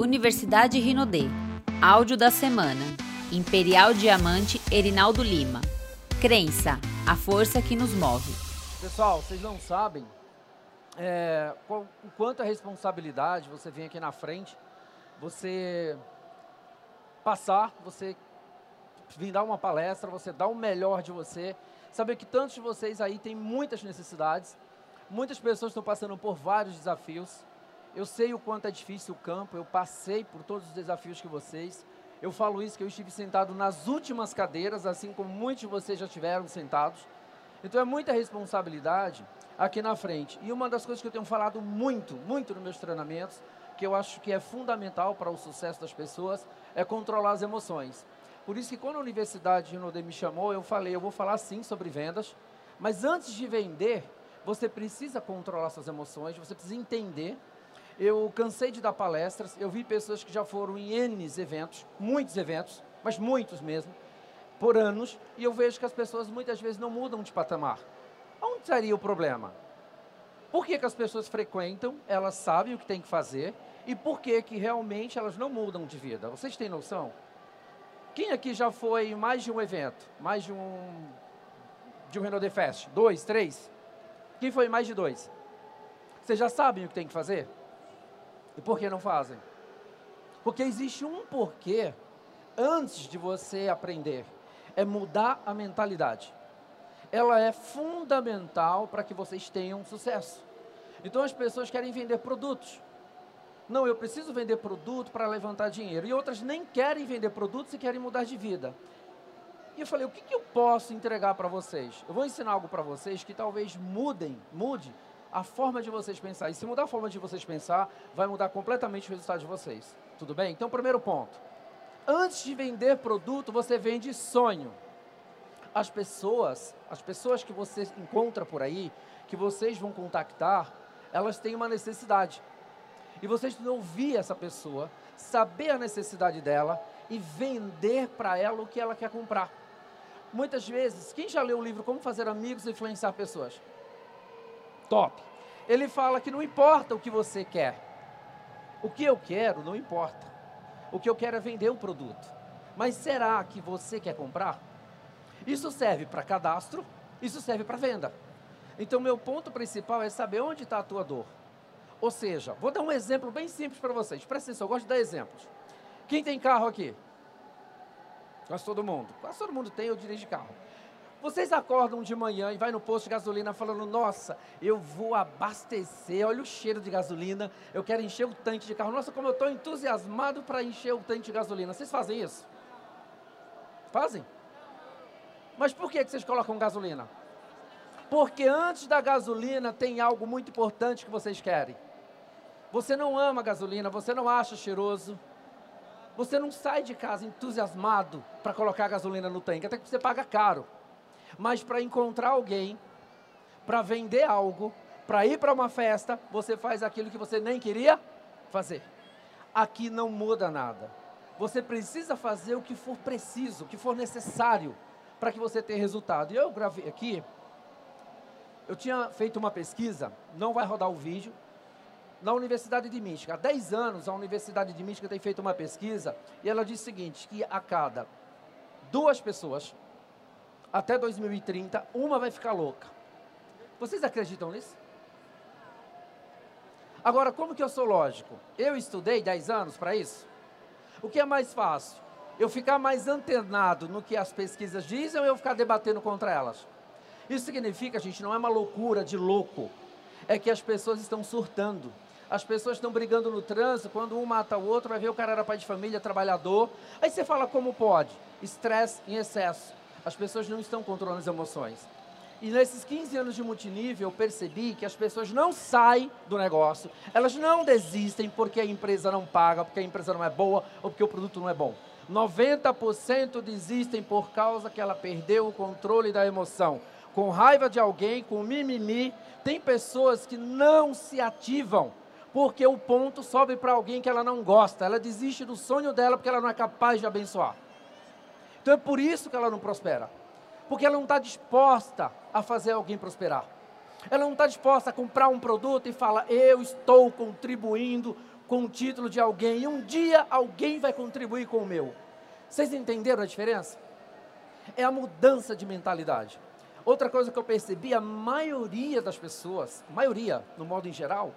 Universidade Rinodê. Áudio da semana. Imperial Diamante Erinaldo Lima. Crença, a força que nos move. Pessoal, vocês não sabem é, o quanto é responsabilidade você vem aqui na frente, você passar, você vir dar uma palestra, você dar o melhor de você, saber que tantos de vocês aí têm muitas necessidades, muitas pessoas estão passando por vários desafios. Eu sei o quanto é difícil o campo, eu passei por todos os desafios que vocês. Eu falo isso que eu estive sentado nas últimas cadeiras, assim como muitos de vocês já estiveram sentados. Então é muita responsabilidade aqui na frente. E uma das coisas que eu tenho falado muito, muito nos meus treinamentos, que eu acho que é fundamental para o sucesso das pessoas, é controlar as emoções. Por isso que quando a Universidade de Rinode me chamou, eu falei, eu vou falar sim sobre vendas, mas antes de vender, você precisa controlar suas emoções, você precisa entender. Eu cansei de dar palestras, eu vi pessoas que já foram em N eventos, muitos eventos, mas muitos mesmo, por anos, e eu vejo que as pessoas muitas vezes não mudam de patamar. Onde estaria o problema? Por que, que as pessoas frequentam, elas sabem o que tem que fazer, e por que, que realmente elas não mudam de vida? Vocês têm noção? Quem aqui já foi em mais de um evento? Mais de um de um Renault Fest? Dois, três? Quem foi em mais de dois? Vocês já sabem o que tem que fazer? E por que não fazem? Porque existe um porquê antes de você aprender. É mudar a mentalidade. Ela é fundamental para que vocês tenham sucesso. Então as pessoas querem vender produtos. Não, eu preciso vender produto para levantar dinheiro. E outras nem querem vender produtos e querem mudar de vida. E eu falei, o que, que eu posso entregar para vocês? Eu vou ensinar algo para vocês que talvez mudem, mude a forma de vocês pensar. E se mudar a forma de vocês pensar, vai mudar completamente o resultado de vocês. Tudo bem? Então, primeiro ponto. Antes de vender produto, você vende sonho. As pessoas, as pessoas que você encontra por aí, que vocês vão contactar, elas têm uma necessidade. E vocês precisam ouvir essa pessoa, saber a necessidade dela e vender para ela o que ela quer comprar. Muitas vezes, quem já leu o livro Como Fazer Amigos e Influenciar Pessoas? Top. Ele fala que não importa o que você quer. O que eu quero não importa. O que eu quero é vender um produto. Mas será que você quer comprar? Isso serve para cadastro, isso serve para venda. Então, meu ponto principal é saber onde está a tua dor. Ou seja, vou dar um exemplo bem simples para vocês. Presta atenção, eu gosto de dar exemplos. Quem tem carro aqui? Quase todo mundo. Quase todo mundo tem, eu dirijo carro. Vocês acordam de manhã e vai no posto de gasolina falando, nossa, eu vou abastecer, olha o cheiro de gasolina, eu quero encher o tanque de carro. Nossa, como eu estou entusiasmado para encher o tanque de gasolina. Vocês fazem isso? Fazem? Mas por que, que vocês colocam gasolina? Porque antes da gasolina tem algo muito importante que vocês querem. Você não ama gasolina, você não acha cheiroso. Você não sai de casa entusiasmado para colocar gasolina no tanque, até que você paga caro. Mas para encontrar alguém, para vender algo, para ir para uma festa, você faz aquilo que você nem queria fazer. Aqui não muda nada. Você precisa fazer o que for preciso, o que for necessário para que você tenha resultado. E eu gravei aqui, eu tinha feito uma pesquisa, não vai rodar o vídeo, na Universidade de Michigan. Há 10 anos, a Universidade de Michigan tem feito uma pesquisa e ela diz o seguinte, que a cada duas pessoas, até 2030, uma vai ficar louca. Vocês acreditam nisso? Agora, como que eu sou lógico? Eu estudei 10 anos para isso? O que é mais fácil? Eu ficar mais antenado no que as pesquisas dizem ou eu ficar debatendo contra elas? Isso significa, gente, não é uma loucura de louco. É que as pessoas estão surtando. As pessoas estão brigando no trânsito, quando um mata o outro, vai ver o cara era pai de família, trabalhador. Aí você fala como pode? Estresse em excesso. As pessoas não estão controlando as emoções. E nesses 15 anos de multinível, eu percebi que as pessoas não saem do negócio, elas não desistem porque a empresa não paga, porque a empresa não é boa ou porque o produto não é bom. 90% desistem por causa que ela perdeu o controle da emoção. Com raiva de alguém, com mimimi, tem pessoas que não se ativam porque o ponto sobe para alguém que ela não gosta, ela desiste do sonho dela porque ela não é capaz de abençoar. Então é por isso que ela não prospera, porque ela não está disposta a fazer alguém prosperar. Ela não está disposta a comprar um produto e falar, eu estou contribuindo com o título de alguém e um dia alguém vai contribuir com o meu. Vocês entenderam a diferença? É a mudança de mentalidade. Outra coisa que eu percebi, a maioria das pessoas, maioria, no modo em geral,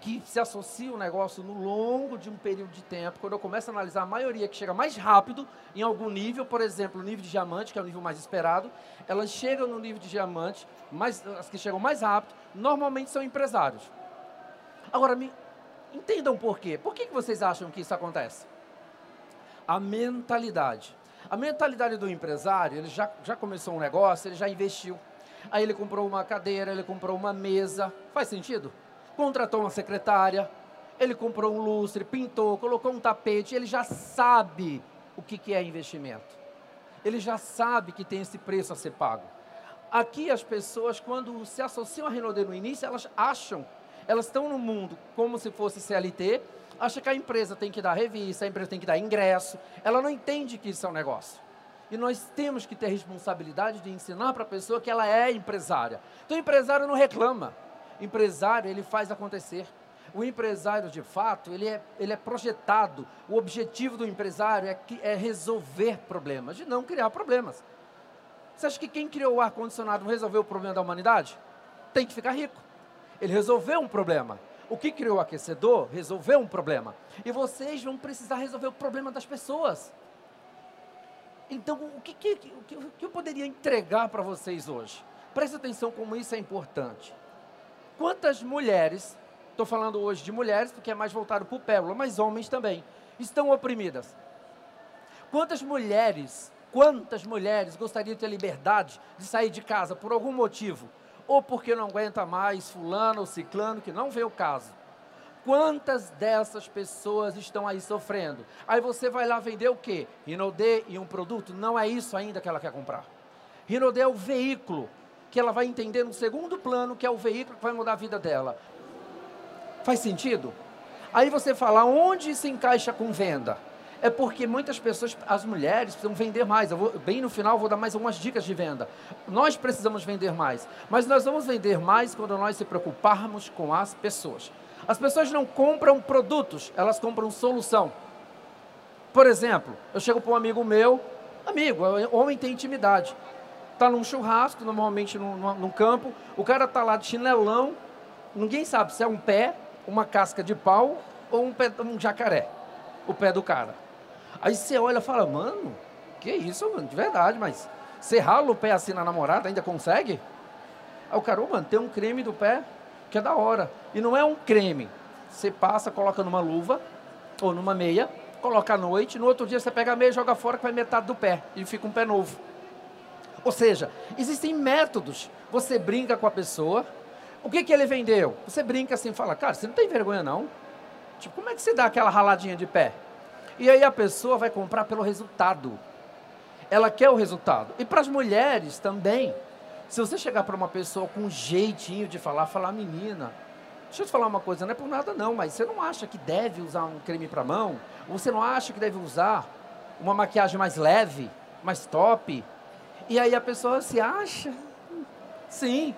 que se associa o negócio no longo de um período de tempo, quando eu começo a analisar a maioria que chega mais rápido em algum nível, por exemplo, o nível de diamante, que é o nível mais esperado, elas chegam no nível de diamante, mas as que chegam mais rápido, normalmente são empresários. Agora, me entendam por quê. Por que, que vocês acham que isso acontece? A mentalidade. A mentalidade do empresário, ele já, já começou um negócio, ele já investiu. Aí ele comprou uma cadeira, ele comprou uma mesa. Faz sentido? Contratou uma secretária, ele comprou um lustre, pintou, colocou um tapete, ele já sabe o que, que é investimento. Ele já sabe que tem esse preço a ser pago. Aqui as pessoas, quando se associam a Renaudê no início, elas acham, elas estão no mundo como se fosse CLT, acha que a empresa tem que dar revista, a empresa tem que dar ingresso. Ela não entende que isso é um negócio. E nós temos que ter responsabilidade de ensinar para a pessoa que ela é empresária. Então, o empresário não reclama. O empresário, ele faz acontecer. O empresário, de fato, ele é, ele é projetado. O objetivo do empresário é, é resolver problemas, de não criar problemas. Você acha que quem criou o ar-condicionado não resolveu o problema da humanidade? Tem que ficar rico. Ele resolveu um problema. O que criou o aquecedor resolveu um problema. E vocês vão precisar resolver o problema das pessoas. Então, o que, que, que, que eu poderia entregar para vocês hoje? Preste atenção como isso é importante. Quantas mulheres, estou falando hoje de mulheres, porque é mais voltado para o pérola, mas homens também, estão oprimidas? Quantas mulheres, quantas mulheres gostariam de ter liberdade de sair de casa por algum motivo? ou porque não aguenta mais fulano ou ciclano, que não vê o caso. Quantas dessas pessoas estão aí sofrendo? Aí você vai lá vender o quê? Rinodê e um produto? Não é isso ainda que ela quer comprar. Rinodê é o veículo que ela vai entender no segundo plano, que é o veículo que vai mudar a vida dela. Faz sentido? Aí você fala, onde se encaixa com venda? é porque muitas pessoas, as mulheres, precisam vender mais. Vou, bem no final, vou dar mais algumas dicas de venda. Nós precisamos vender mais, mas nós vamos vender mais quando nós se preocuparmos com as pessoas. As pessoas não compram produtos, elas compram solução. Por exemplo, eu chego para um amigo meu, amigo, homem tem intimidade. Está num churrasco, normalmente num, num campo, o cara está lá de chinelão, ninguém sabe se é um pé, uma casca de pau ou um, pé, um jacaré, o pé do cara. Aí você olha e fala, mano, que isso, mano, de verdade, mas você rala o pé assim na namorada, ainda consegue? Aí o cara, oh, mano, tem um creme do pé que é da hora. E não é um creme. Você passa, coloca numa luva ou numa meia, coloca à noite, no outro dia você pega a meia e joga fora que vai metade do pé e fica um pé novo. Ou seja, existem métodos. Você brinca com a pessoa. O que, que ele vendeu? Você brinca assim, fala, cara, você não tem vergonha não? Tipo, como é que você dá aquela raladinha de pé? E aí a pessoa vai comprar pelo resultado. Ela quer o resultado. E para as mulheres também. Se você chegar para uma pessoa com um jeitinho de falar, falar, menina, deixa eu te falar uma coisa, não é por nada não, mas você não acha que deve usar um creme para mão? Você não acha que deve usar uma maquiagem mais leve, mais top? E aí a pessoa se acha, sim.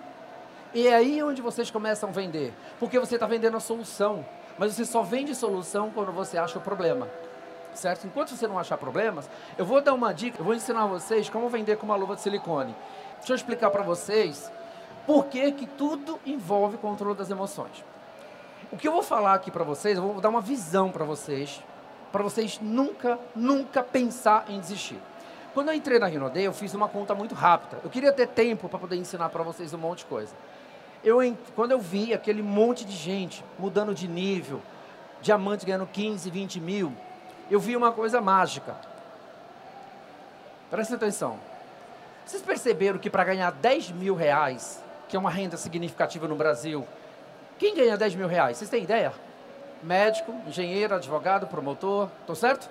E é aí onde vocês começam a vender. Porque você está vendendo a solução. Mas você só vende solução quando você acha o problema certo? Enquanto você não achar problemas, eu vou dar uma dica, eu vou ensinar vocês como vender com uma luva de silicone. Deixa eu explicar para vocês por que, que tudo envolve controle das emoções. O que eu vou falar aqui para vocês, eu vou dar uma visão para vocês, para vocês nunca, nunca pensar em desistir. Quando eu entrei na Rinode, eu fiz uma conta muito rápida. Eu queria ter tempo para poder ensinar para vocês um monte de coisa. Eu, quando eu vi aquele monte de gente mudando de nível, diamantes ganhando 15, 20 mil, eu vi uma coisa mágica. Presta atenção. Vocês perceberam que para ganhar 10 mil reais, que é uma renda significativa no Brasil, quem ganha 10 mil reais? Vocês têm ideia? Médico, engenheiro, advogado, promotor, tô certo?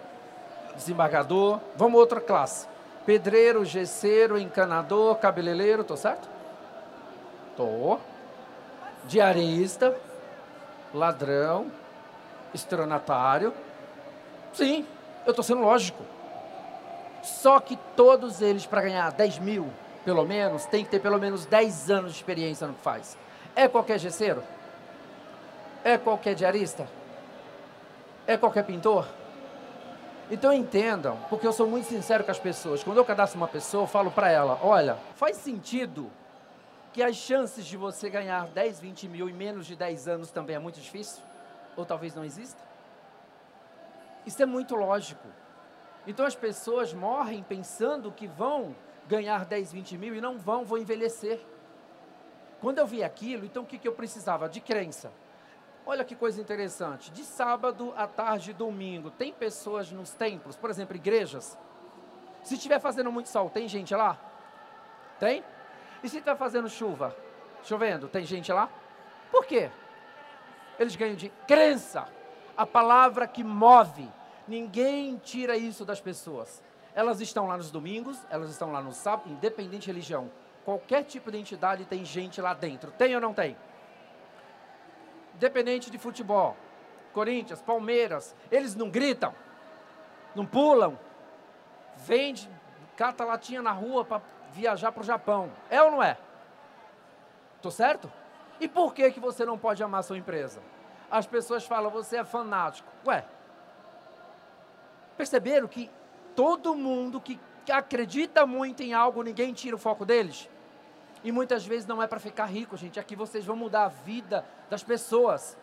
Desembargador, vamos outra classe. Pedreiro, gesseiro, encanador, cabeleireiro, tô certo? Tô. Diarista, ladrão, estronatário, Sim, eu estou sendo lógico. Só que todos eles, para ganhar 10 mil, pelo menos, tem que ter pelo menos 10 anos de experiência no que faz. É qualquer gesseiro? É qualquer diarista? É qualquer pintor? Então entendam, porque eu sou muito sincero com as pessoas. Quando eu cadastro uma pessoa, eu falo para ela: olha, faz sentido que as chances de você ganhar 10, 20 mil em menos de 10 anos também é muito difícil? Ou talvez não exista? Isso é muito lógico. Então as pessoas morrem pensando que vão ganhar 10, 20 mil e não vão, vão envelhecer. Quando eu vi aquilo, então o que, que eu precisava? De crença. Olha que coisa interessante. De sábado à tarde, domingo, tem pessoas nos templos, por exemplo, igrejas. Se estiver fazendo muito sol, tem gente lá? Tem? E se está fazendo chuva? Chovendo, tem gente lá? Por quê? Eles ganham de crença. A palavra que move. Ninguém tira isso das pessoas. Elas estão lá nos domingos, elas estão lá no sábado, independente de religião. Qualquer tipo de entidade tem gente lá dentro. Tem ou não tem? Independente de futebol. Corinthians, Palmeiras, eles não gritam, não pulam, vende, cata latinha na rua para viajar para o Japão. É ou não é? Tô certo? E por que, que você não pode amar sua empresa? As pessoas falam, você é fanático. Ué, perceberam que todo mundo que acredita muito em algo, ninguém tira o foco deles? E muitas vezes não é para ficar rico, gente. Aqui vocês vão mudar a vida das pessoas.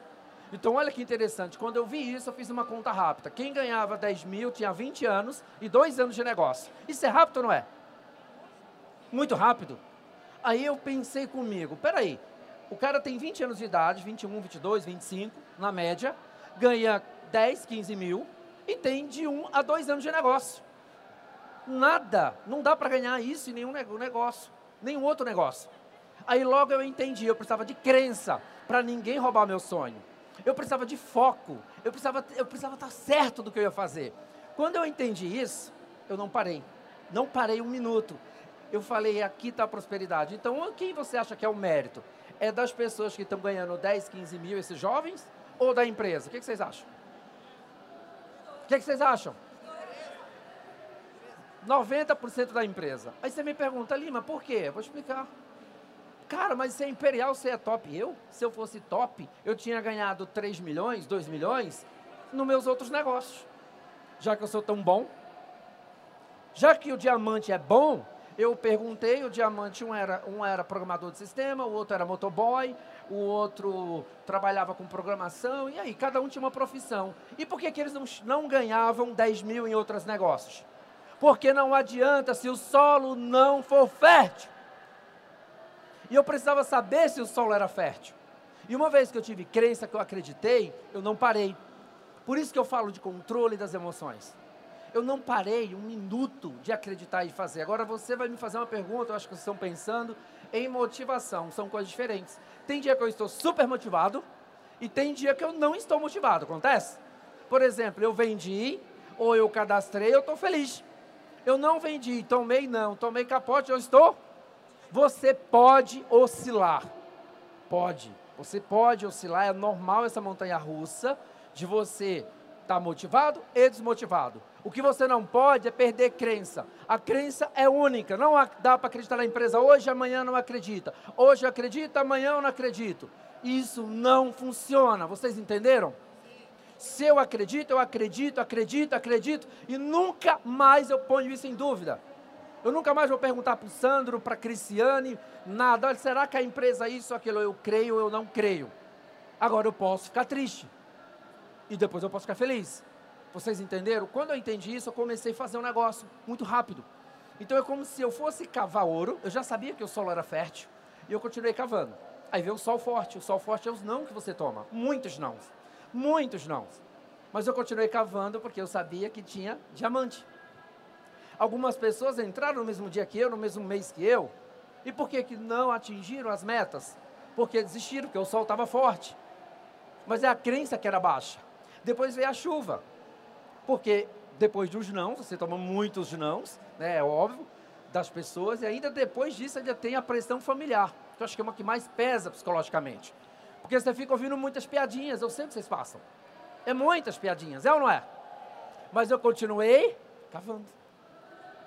Então, olha que interessante. Quando eu vi isso, eu fiz uma conta rápida. Quem ganhava 10 mil tinha 20 anos e 2 anos de negócio. Isso é rápido ou não é? Muito rápido. Aí eu pensei comigo: peraí, o cara tem 20 anos de idade, 21, 22, 25, na média, ganha 10, 15 mil e tem de 1 a 2 anos de negócio. Nada, não dá para ganhar isso em nenhum negócio nenhum outro negócio. Aí logo eu entendi, eu precisava de crença para ninguém roubar meu sonho. Eu precisava de foco, eu precisava, eu precisava estar certo do que eu ia fazer. Quando eu entendi isso, eu não parei. Não parei um minuto. Eu falei, aqui está a prosperidade. Então, quem você acha que é o mérito? É das pessoas que estão ganhando 10, 15 mil, esses jovens? Ou da empresa? O que, que vocês acham? O que, que vocês acham? 90% da empresa. Aí você me pergunta, Lima, por quê? Vou explicar. Cara, mas se é imperial, você é top. Eu, se eu fosse top, eu tinha ganhado 3 milhões, 2 milhões nos meus outros negócios. Já que eu sou tão bom. Já que o diamante é bom, eu perguntei, o diamante, um era, um era programador de sistema, o outro era motoboy, o outro trabalhava com programação, e aí, cada um tinha uma profissão. E por que, que eles não, não ganhavam 10 mil em outros negócios? Porque não adianta se o solo não for fértil. E eu precisava saber se o solo era fértil. E uma vez que eu tive crença, que eu acreditei, eu não parei. Por isso que eu falo de controle das emoções. Eu não parei um minuto de acreditar e fazer. Agora você vai me fazer uma pergunta, eu acho que vocês estão pensando em motivação. São coisas diferentes. Tem dia que eu estou super motivado e tem dia que eu não estou motivado. Acontece? Por exemplo, eu vendi ou eu cadastrei, eu estou feliz. Eu não vendi, tomei não, tomei capote, eu estou. Você pode oscilar. Pode. Você pode oscilar, é normal essa montanha russa de você estar tá motivado e desmotivado. O que você não pode é perder crença. A crença é única. Não dá para acreditar na empresa hoje, amanhã não acredita. Hoje acredita, amanhã eu não acredito. Isso não funciona. Vocês entenderam? Se eu acredito, eu acredito, acredito, acredito, e nunca mais eu ponho isso em dúvida. Eu nunca mais vou perguntar para o Sandro, para a Cristiane, nada. Olha, será que a empresa é isso ou aquilo? Eu creio ou eu não creio. Agora eu posso ficar triste. E depois eu posso ficar feliz. Vocês entenderam? Quando eu entendi isso, eu comecei a fazer um negócio muito rápido. Então é como se eu fosse cavar ouro. Eu já sabia que o solo era fértil. E eu continuei cavando. Aí veio o sol forte. O sol forte é os não que você toma. Muitos não. Muitos não. Mas eu continuei cavando porque eu sabia que tinha diamante. Algumas pessoas entraram no mesmo dia que eu, no mesmo mês que eu. E por que, que não atingiram as metas? Porque desistiram, porque o sol estava forte. Mas é a crença que era baixa. Depois veio a chuva. Porque depois dos não, você toma muitos nãos, né, é óbvio, das pessoas, e ainda depois disso ainda tem a pressão familiar, que eu acho que é uma que mais pesa psicologicamente. Porque você fica ouvindo muitas piadinhas, eu sei que vocês passam. É muitas piadinhas, é ou não é? Mas eu continuei cavando.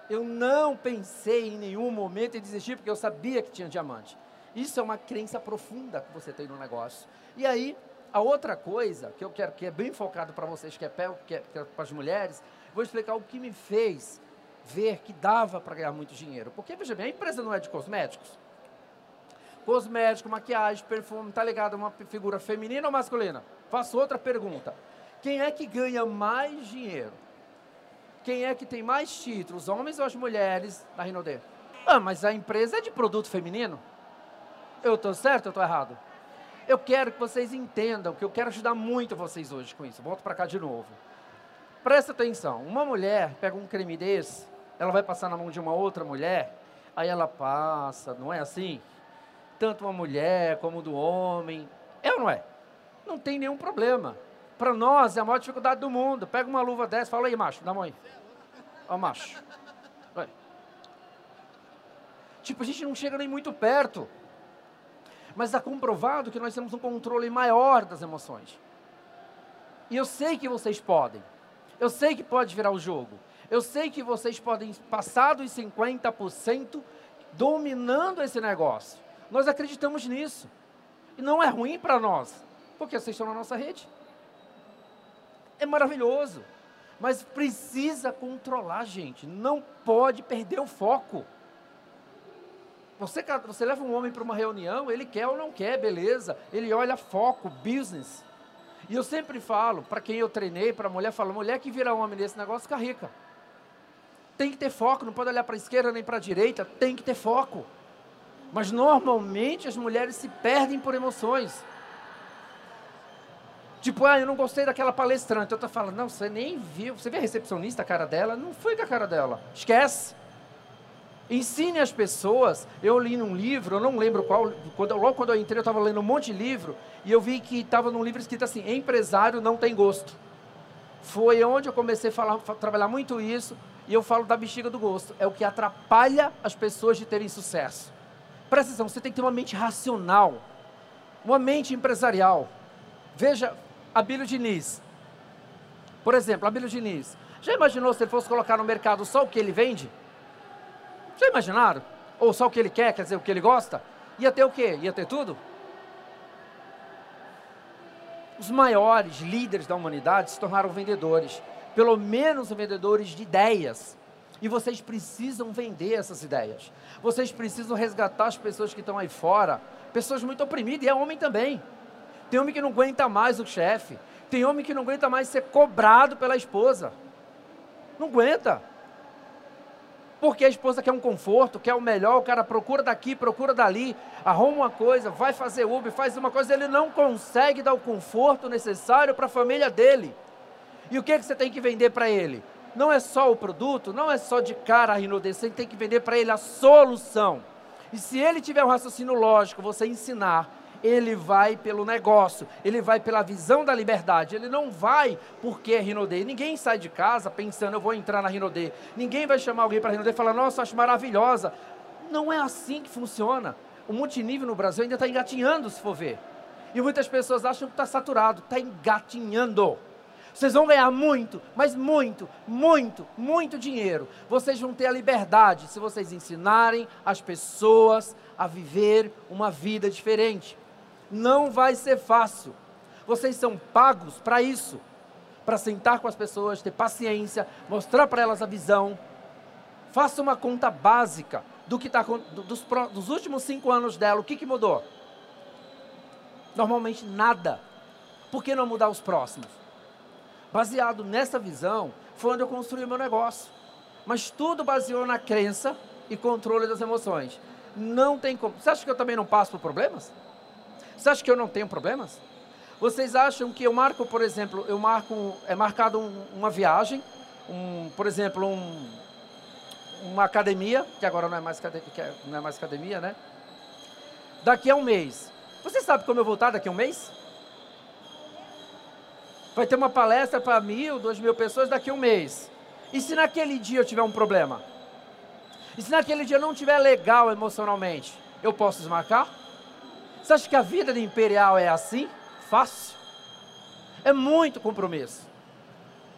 Eu não pensei em nenhum momento em desistir, porque eu sabia que tinha diamante. Isso é uma crença profunda que você tem no negócio. E aí, A outra coisa que eu quero, que é bem focado para vocês, que é, que é, que é para as mulheres, vou explicar o que me fez ver que dava para ganhar muito dinheiro. Porque, veja bem, a empresa não é de cosméticos. Cosmético, maquiagem, perfume, tá ligado uma figura feminina ou masculina? Faço outra pergunta. Quem é que ganha mais dinheiro? Quem é que tem mais títulos, homens ou as mulheres na Rinode? Ah, mas a empresa é de produto feminino? Eu estou certo ou estou errado? Eu quero que vocês entendam que eu quero ajudar muito vocês hoje com isso. Volto para cá de novo. Presta atenção. Uma mulher pega um creme desse, ela vai passar na mão de uma outra mulher, aí ela passa, não é assim? Tanto uma mulher como do homem. É ou não é? Não tem nenhum problema. Para nós é a maior dificuldade do mundo. Pega uma luva dessa, fala aí, macho, dá mão aí. Ó, macho. Vai. Tipo, a gente não chega nem muito perto mas está comprovado que nós temos um controle maior das emoções. E eu sei que vocês podem. Eu sei que pode virar o jogo. Eu sei que vocês podem passar dos 50% dominando esse negócio. Nós acreditamos nisso. E não é ruim para nós, porque vocês estão na nossa rede. É maravilhoso. Mas precisa controlar, gente. Não pode perder o foco. Você, você leva um homem para uma reunião, ele quer ou não quer, beleza. Ele olha foco, business. E eu sempre falo, para quem eu treinei, para mulher, falo, mulher que vira homem nesse negócio fica rica. Tem que ter foco, não pode olhar para a esquerda nem para a direita, tem que ter foco. Mas normalmente as mulheres se perdem por emoções. Tipo, ah, eu não gostei daquela palestrante. Outra fala, não, você nem viu. Você vê a recepcionista, a cara dela? Não foi com a cara dela. Esquece. Ensine as pessoas. Eu li num livro, eu não lembro qual, quando, logo quando eu entrei, eu estava lendo um monte de livro, e eu vi que estava num livro escrito assim: empresário não tem gosto. Foi onde eu comecei a, falar, trabalhar muito isso, e eu falo da bexiga do gosto. É o que atrapalha as pessoas de terem sucesso. Presta atenção, você tem que ter uma mente racional, uma mente empresarial. Veja, Abílio Diniz. Por exemplo, Abílio Diniz. Já imaginou se ele fosse colocar no mercado só o que ele vende? Já imaginaram? Ou só o que ele quer, quer dizer, o que ele gosta? Ia ter o quê? Ia ter tudo? Os maiores líderes da humanidade se tornaram vendedores, pelo menos vendedores de ideias. E vocês precisam vender essas ideias. Vocês precisam resgatar as pessoas que estão aí fora, pessoas muito oprimidas, e é homem também. Tem homem que não aguenta mais o chefe, tem homem que não aguenta mais ser cobrado pela esposa. Não aguenta. Porque a esposa quer um conforto, quer o melhor, o cara procura daqui, procura dali, arruma uma coisa, vai fazer Uber, faz uma coisa, ele não consegue dar o conforto necessário para a família dele. E o que, é que você tem que vender para ele? Não é só o produto, não é só de cara a Rinodê, tem que vender para ele a solução. E se ele tiver um raciocínio lógico, você ensinar, ele vai pelo negócio, ele vai pela visão da liberdade, ele não vai porque é Rinodê. Ninguém sai de casa pensando, eu vou entrar na Rinodê. Ninguém vai chamar alguém para Rinodê e falar, nossa, acho maravilhosa. Não é assim que funciona. O multinível no Brasil ainda está engatinhando, se for ver. E muitas pessoas acham que está saturado, está engatinhando. Vocês vão ganhar muito, mas muito, muito, muito dinheiro. Vocês vão ter a liberdade se vocês ensinarem as pessoas a viver uma vida diferente. Não vai ser fácil. Vocês são pagos para isso para sentar com as pessoas, ter paciência, mostrar para elas a visão. Faça uma conta básica do que está dos, dos, últimos cinco anos dela. O que, que mudou? Normalmente nada. Por que não mudar os próximos? Baseado nessa visão, foi onde eu construí meu negócio. Mas tudo baseou na crença e controle das emoções. Não tem como. Você acha que eu também não passo por problemas? Você acha que eu não tenho problemas? Vocês acham que eu marco, por exemplo, eu marco, é marcado um, uma viagem, um, por exemplo, um, uma academia, que agora não é, mais, é, não é mais academia, né? Daqui a um mês. Você sabe como eu vou estar daqui a um mês? Vai ter uma palestra para mil, duas mil pessoas daqui a um mês. E se naquele dia eu tiver um problema? E se naquele dia eu não estiver legal emocionalmente? Eu posso desmarcar? Você acha que a vida de imperial é assim? Fácil? É muito compromisso.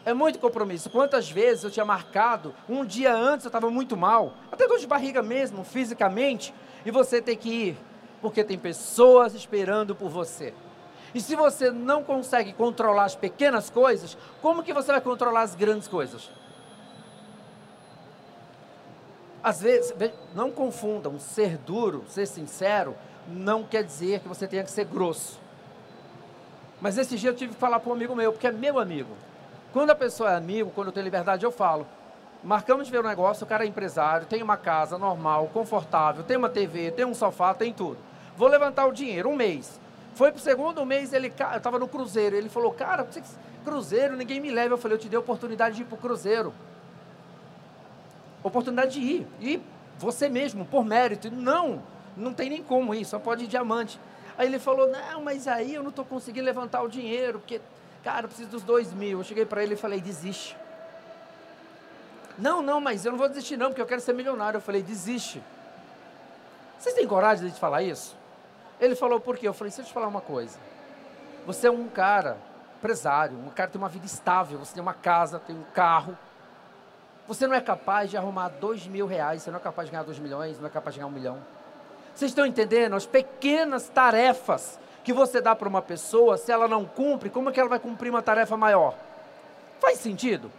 É muito compromisso. Quantas vezes eu tinha marcado, um dia antes eu estava muito mal, até dor de barriga mesmo, fisicamente, e você tem que ir, porque tem pessoas esperando por você. E se você não consegue controlar as pequenas coisas, como que você vai controlar as grandes coisas? Às vezes, não confundam ser duro, ser sincero, não quer dizer que você tenha que ser grosso. Mas esse dia eu tive que falar para um amigo meu, porque é meu amigo. Quando a pessoa é amigo, quando eu tenho liberdade, eu falo. Marcamos de ver um negócio, o cara é empresário, tem uma casa normal, confortável, tem uma TV, tem um sofá, tem tudo. Vou levantar o dinheiro, um mês. Foi pro segundo mês, ele eu estava no cruzeiro, ele falou, cara, cruzeiro, ninguém me leva. Eu falei, eu te dei a oportunidade de ir pro cruzeiro. Oportunidade de ir. E você mesmo, por mérito. Não, não tem nem como ir, só pode ir diamante. Aí ele falou, não, mas aí eu não estou conseguindo levantar o dinheiro, porque, cara, eu preciso dos dois mil. Eu cheguei para ele e falei, desiste. Não, não, mas eu não vou desistir não, porque eu quero ser milionário. Eu falei, desiste. Vocês têm coragem de falar isso? Ele falou, por quê? Eu falei, deixa eu te falar uma coisa. Você é um cara empresário, um cara que tem uma vida estável, você tem uma casa, tem um carro. Você não é capaz de arrumar dois mil reais, você não é capaz de ganhar dois milhões, não é capaz de ganhar um milhão. Vocês estão entendendo? As pequenas tarefas que você dá para uma pessoa, se ela não cumpre, como é que ela vai cumprir uma tarefa maior? Faz sentido?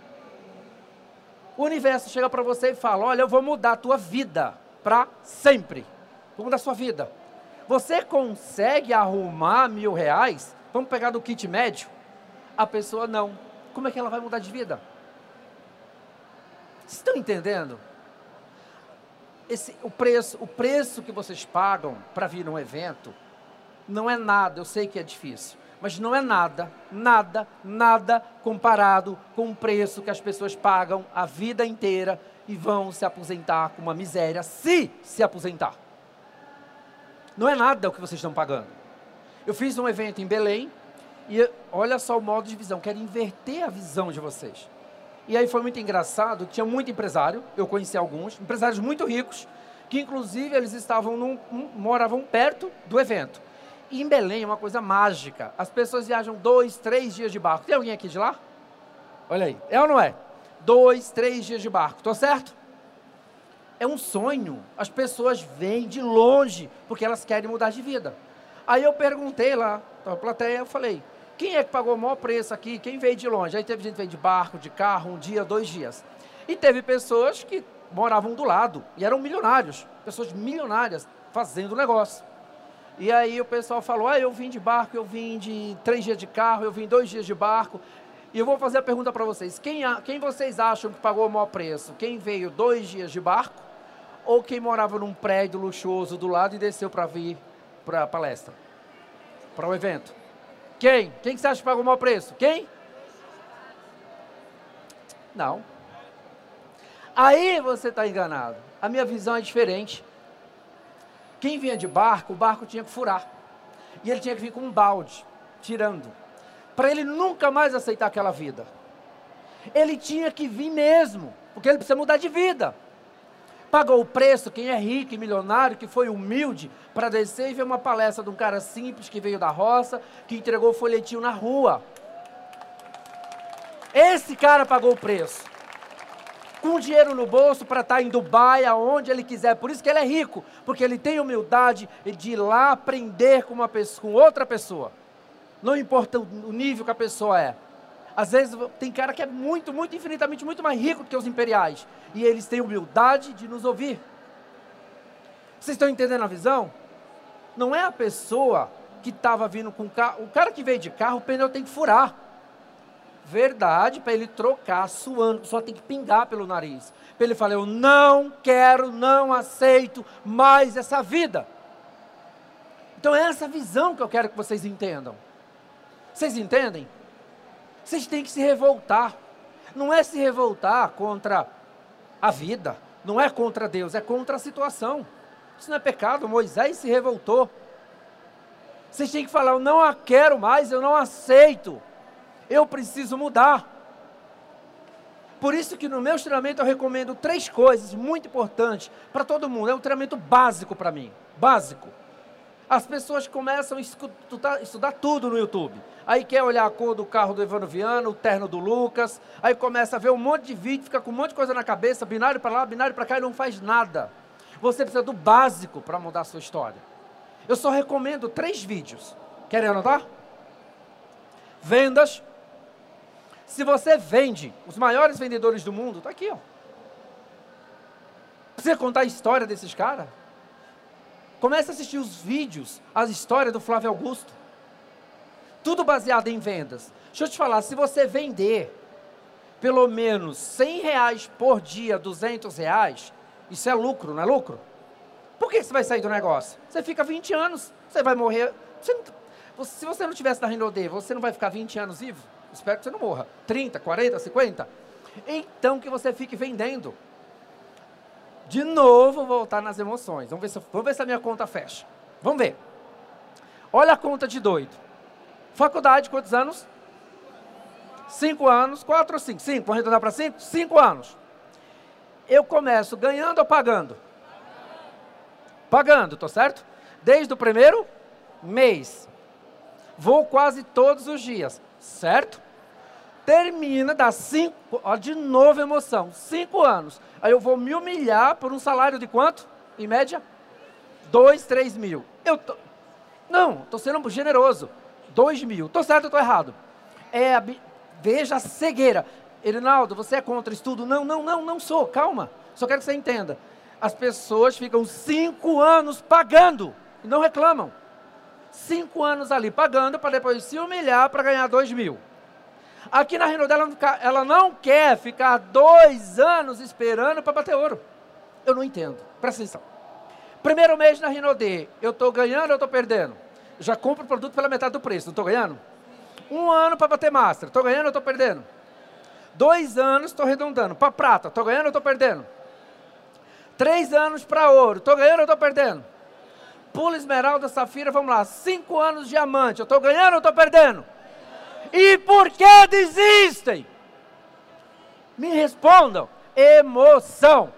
O universo chega para você e fala: Olha, eu vou mudar a tua vida para sempre. Vou mudar a sua vida. Você consegue arrumar mil reais? Vamos pegar do kit médio? A pessoa não. Como é que ela vai mudar de vida? Vocês estão entendendo? Esse, o, preço, o preço que vocês pagam para vir num evento não é nada, eu sei que é difícil, mas não é nada, nada, nada comparado com o preço que as pessoas pagam a vida inteira e vão se aposentar com uma miséria, se se aposentar. Não é nada o que vocês estão pagando. Eu fiz um evento em Belém e olha só o modo de visão, quero inverter a visão de vocês. E aí foi muito engraçado, tinha muito empresário, eu conheci alguns, empresários muito ricos, que inclusive eles estavam num, um, moravam perto do evento. E em Belém é uma coisa mágica. As pessoas viajam dois, três dias de barco. Tem alguém aqui de lá? Olha aí, é ou não é? Dois, três dias de barco, tô certo? É um sonho. As pessoas vêm de longe porque elas querem mudar de vida. Aí eu perguntei lá, na plateia, eu falei: quem é que pagou o maior preço aqui? Quem veio de longe? Aí teve gente que veio de barco, de carro, um dia, dois dias. E teve pessoas que moravam do lado e eram milionários, pessoas milionárias fazendo negócio. E aí o pessoal falou: ah, eu vim de barco, eu vim de três dias de carro, eu vim dois dias de barco. E eu vou fazer a pergunta para vocês: quem, quem vocês acham que pagou o maior preço? Quem veio dois dias de barco ou quem morava num prédio luxuoso do lado e desceu para vir para a palestra, para o evento? Quem? Quem que você acha que pagou o maior preço? Quem? Não. Aí você está enganado. A minha visão é diferente. Quem vinha de barco, o barco tinha que furar. E ele tinha que vir com um balde, tirando. Para ele nunca mais aceitar aquela vida. Ele tinha que vir mesmo, porque ele precisa mudar de vida pagou o preço, quem é rico e milionário, que foi humilde, para descer e ver uma palestra de um cara simples que veio da roça, que entregou folhetinho na rua. Esse cara pagou o preço. Com dinheiro no bolso para estar tá em Dubai, aonde ele quiser. Por isso que ele é rico, porque ele tem humildade de ir lá aprender com, uma pessoa, com outra pessoa. Não importa o nível que a pessoa é. Às vezes tem cara que é muito, muito, infinitamente muito mais rico do que os imperiais. E eles têm humildade de nos ouvir. Vocês estão entendendo a visão? Não é a pessoa que estava vindo com carro. O cara que veio de carro, o pneu tem que furar. Verdade, para ele trocar suando, só tem que pingar pelo nariz. Para ele falar: Eu não quero, não aceito mais essa vida. Então é essa visão que eu quero que vocês entendam. Vocês entendem? Vocês têm que se revoltar. Não é se revoltar contra a vida, não é contra Deus, é contra a situação. Isso não é pecado, Moisés se revoltou. Vocês têm que falar: eu não a quero mais, eu não aceito, eu preciso mudar. Por isso que no meu treinamento eu recomendo três coisas muito importantes para todo mundo. É um treinamento básico para mim, básico. As pessoas começam a estudar, estudar, tudo no YouTube. Aí quer olhar a cor do carro do Evandro Viana, o terno do Lucas. Aí começa a ver um monte de vídeo, fica com um monte de coisa na cabeça, binário para lá, binário para cá e não faz nada. Você precisa do básico para mudar a sua história. Eu só recomendo três vídeos. Querem anotar? Vendas. Se você vende, os maiores vendedores do mundo, está aqui, ó. Contar a história desses caras? Comece a assistir os vídeos, as histórias do Flávio Augusto. Tudo baseado em vendas. Deixa eu te falar, se você vender pelo menos 100 reais por dia, 200 reais, isso é lucro, não é lucro? Por que você vai sair do negócio? Você fica 20 anos, você vai morrer. Você não, se você não tivesse na Rinode, você não vai ficar 20 anos vivo? Espero que você não morra. 30, 40, 50? Então que você fique vendendo. De novo, voltar nas emoções. Vamos ver se, vamos ver se a minha conta fecha. Vamos ver. Olha a conta de doido. Faculdade, quantos anos? Cinco anos, quatro ou cinco? Cinco, vamos arredondar para cinco? Cinco anos. Eu começo ganhando ou pagando? Pagando, tô certo? Desde o primeiro mês. Vou quase todos os dias, certo? Termina, dá cinco, ó, de novo emoção, cinco anos. Aí eu vou me humilhar por um salário de quanto? Em média? Dois, três mil. Eu tô, não, estou sendo generoso. Dois mil. Estou certo ou estou errado? É, veja a cegueira. Erinaldo, você é contra estudo? Não, não, não, não sou. Calma. Só quero que você entenda. As pessoas ficam cinco anos pagando e não reclamam. Cinco anos ali pagando para depois se humilhar para ganhar dois mil. Aqui na Renault ela, ela não quer ficar dois anos esperando para bater ouro. Eu não entendo. Presta atenção. Primeiro mês na Renault eu estou ganhando ou estou perdendo? Já compro o produto pela metade do preço, não estou ganhando? Um ano para bater master, estou ganhando ou estou perdendo? Dois anos, estou arredondando. Para prata, estou ganhando ou estou perdendo? Três anos para ouro, estou ganhando ou estou perdendo? Pula esmeralda, safira, vamos lá. Cinco anos diamante, eu estou ganhando ou estou perdendo? E por que desistem? Me respondam. Emoção.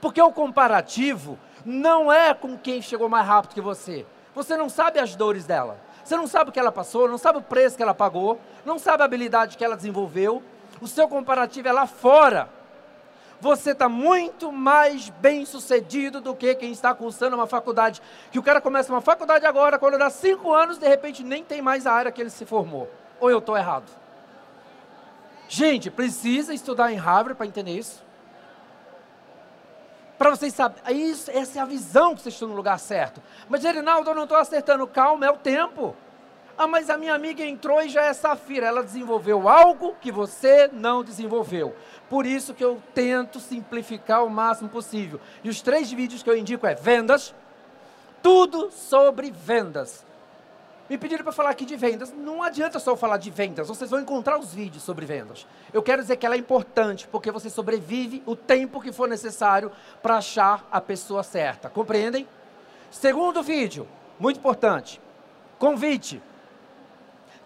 Porque o comparativo não é com quem chegou mais rápido que você. Você não sabe as dores dela. Você não sabe o que ela passou, não sabe o preço que ela pagou, não sabe a habilidade que ela desenvolveu. O seu comparativo é lá fora. Você está muito mais bem sucedido do que quem está cursando uma faculdade. Que o cara começa uma faculdade agora, quando dá cinco anos, de repente nem tem mais a área que ele se formou. Ou eu estou errado? Gente, precisa estudar em Harvard para entender isso. Para vocês saberem, isso, essa é a visão que vocês estão no lugar certo. Mas, Reinaldo, eu não estou acertando. Calma, é o tempo. Ah, mas a minha amiga entrou e já é safira. Ela desenvolveu algo que você não desenvolveu. Por isso que eu tento simplificar o máximo possível. E os três vídeos que eu indico é vendas, tudo sobre vendas. Me pediram para falar aqui de vendas. Não adianta só falar de vendas, vocês vão encontrar os vídeos sobre vendas. Eu quero dizer que ela é importante, porque você sobrevive o tempo que for necessário para achar a pessoa certa. Compreendem? Segundo vídeo, muito importante: convite.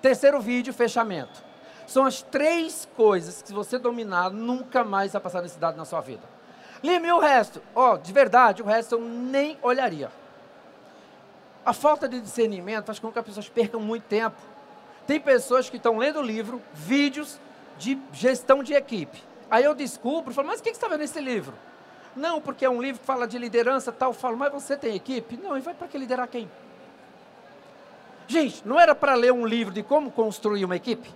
Terceiro vídeo, fechamento. São as três coisas que, se você dominar, nunca mais vai passar necessidade na sua vida. Lime o resto. Ó, oh, de verdade, o resto eu nem olharia. A falta de discernimento faz com que as pessoas percam muito tempo. Tem pessoas que estão lendo livro, vídeos de gestão de equipe. Aí eu descubro, falo, mas o que você está vendo nesse livro? Não, porque é um livro que fala de liderança tal. Eu falo, mas você tem equipe? Não, e vai para que liderar quem? Gente, não era para ler um livro de como construir uma equipe?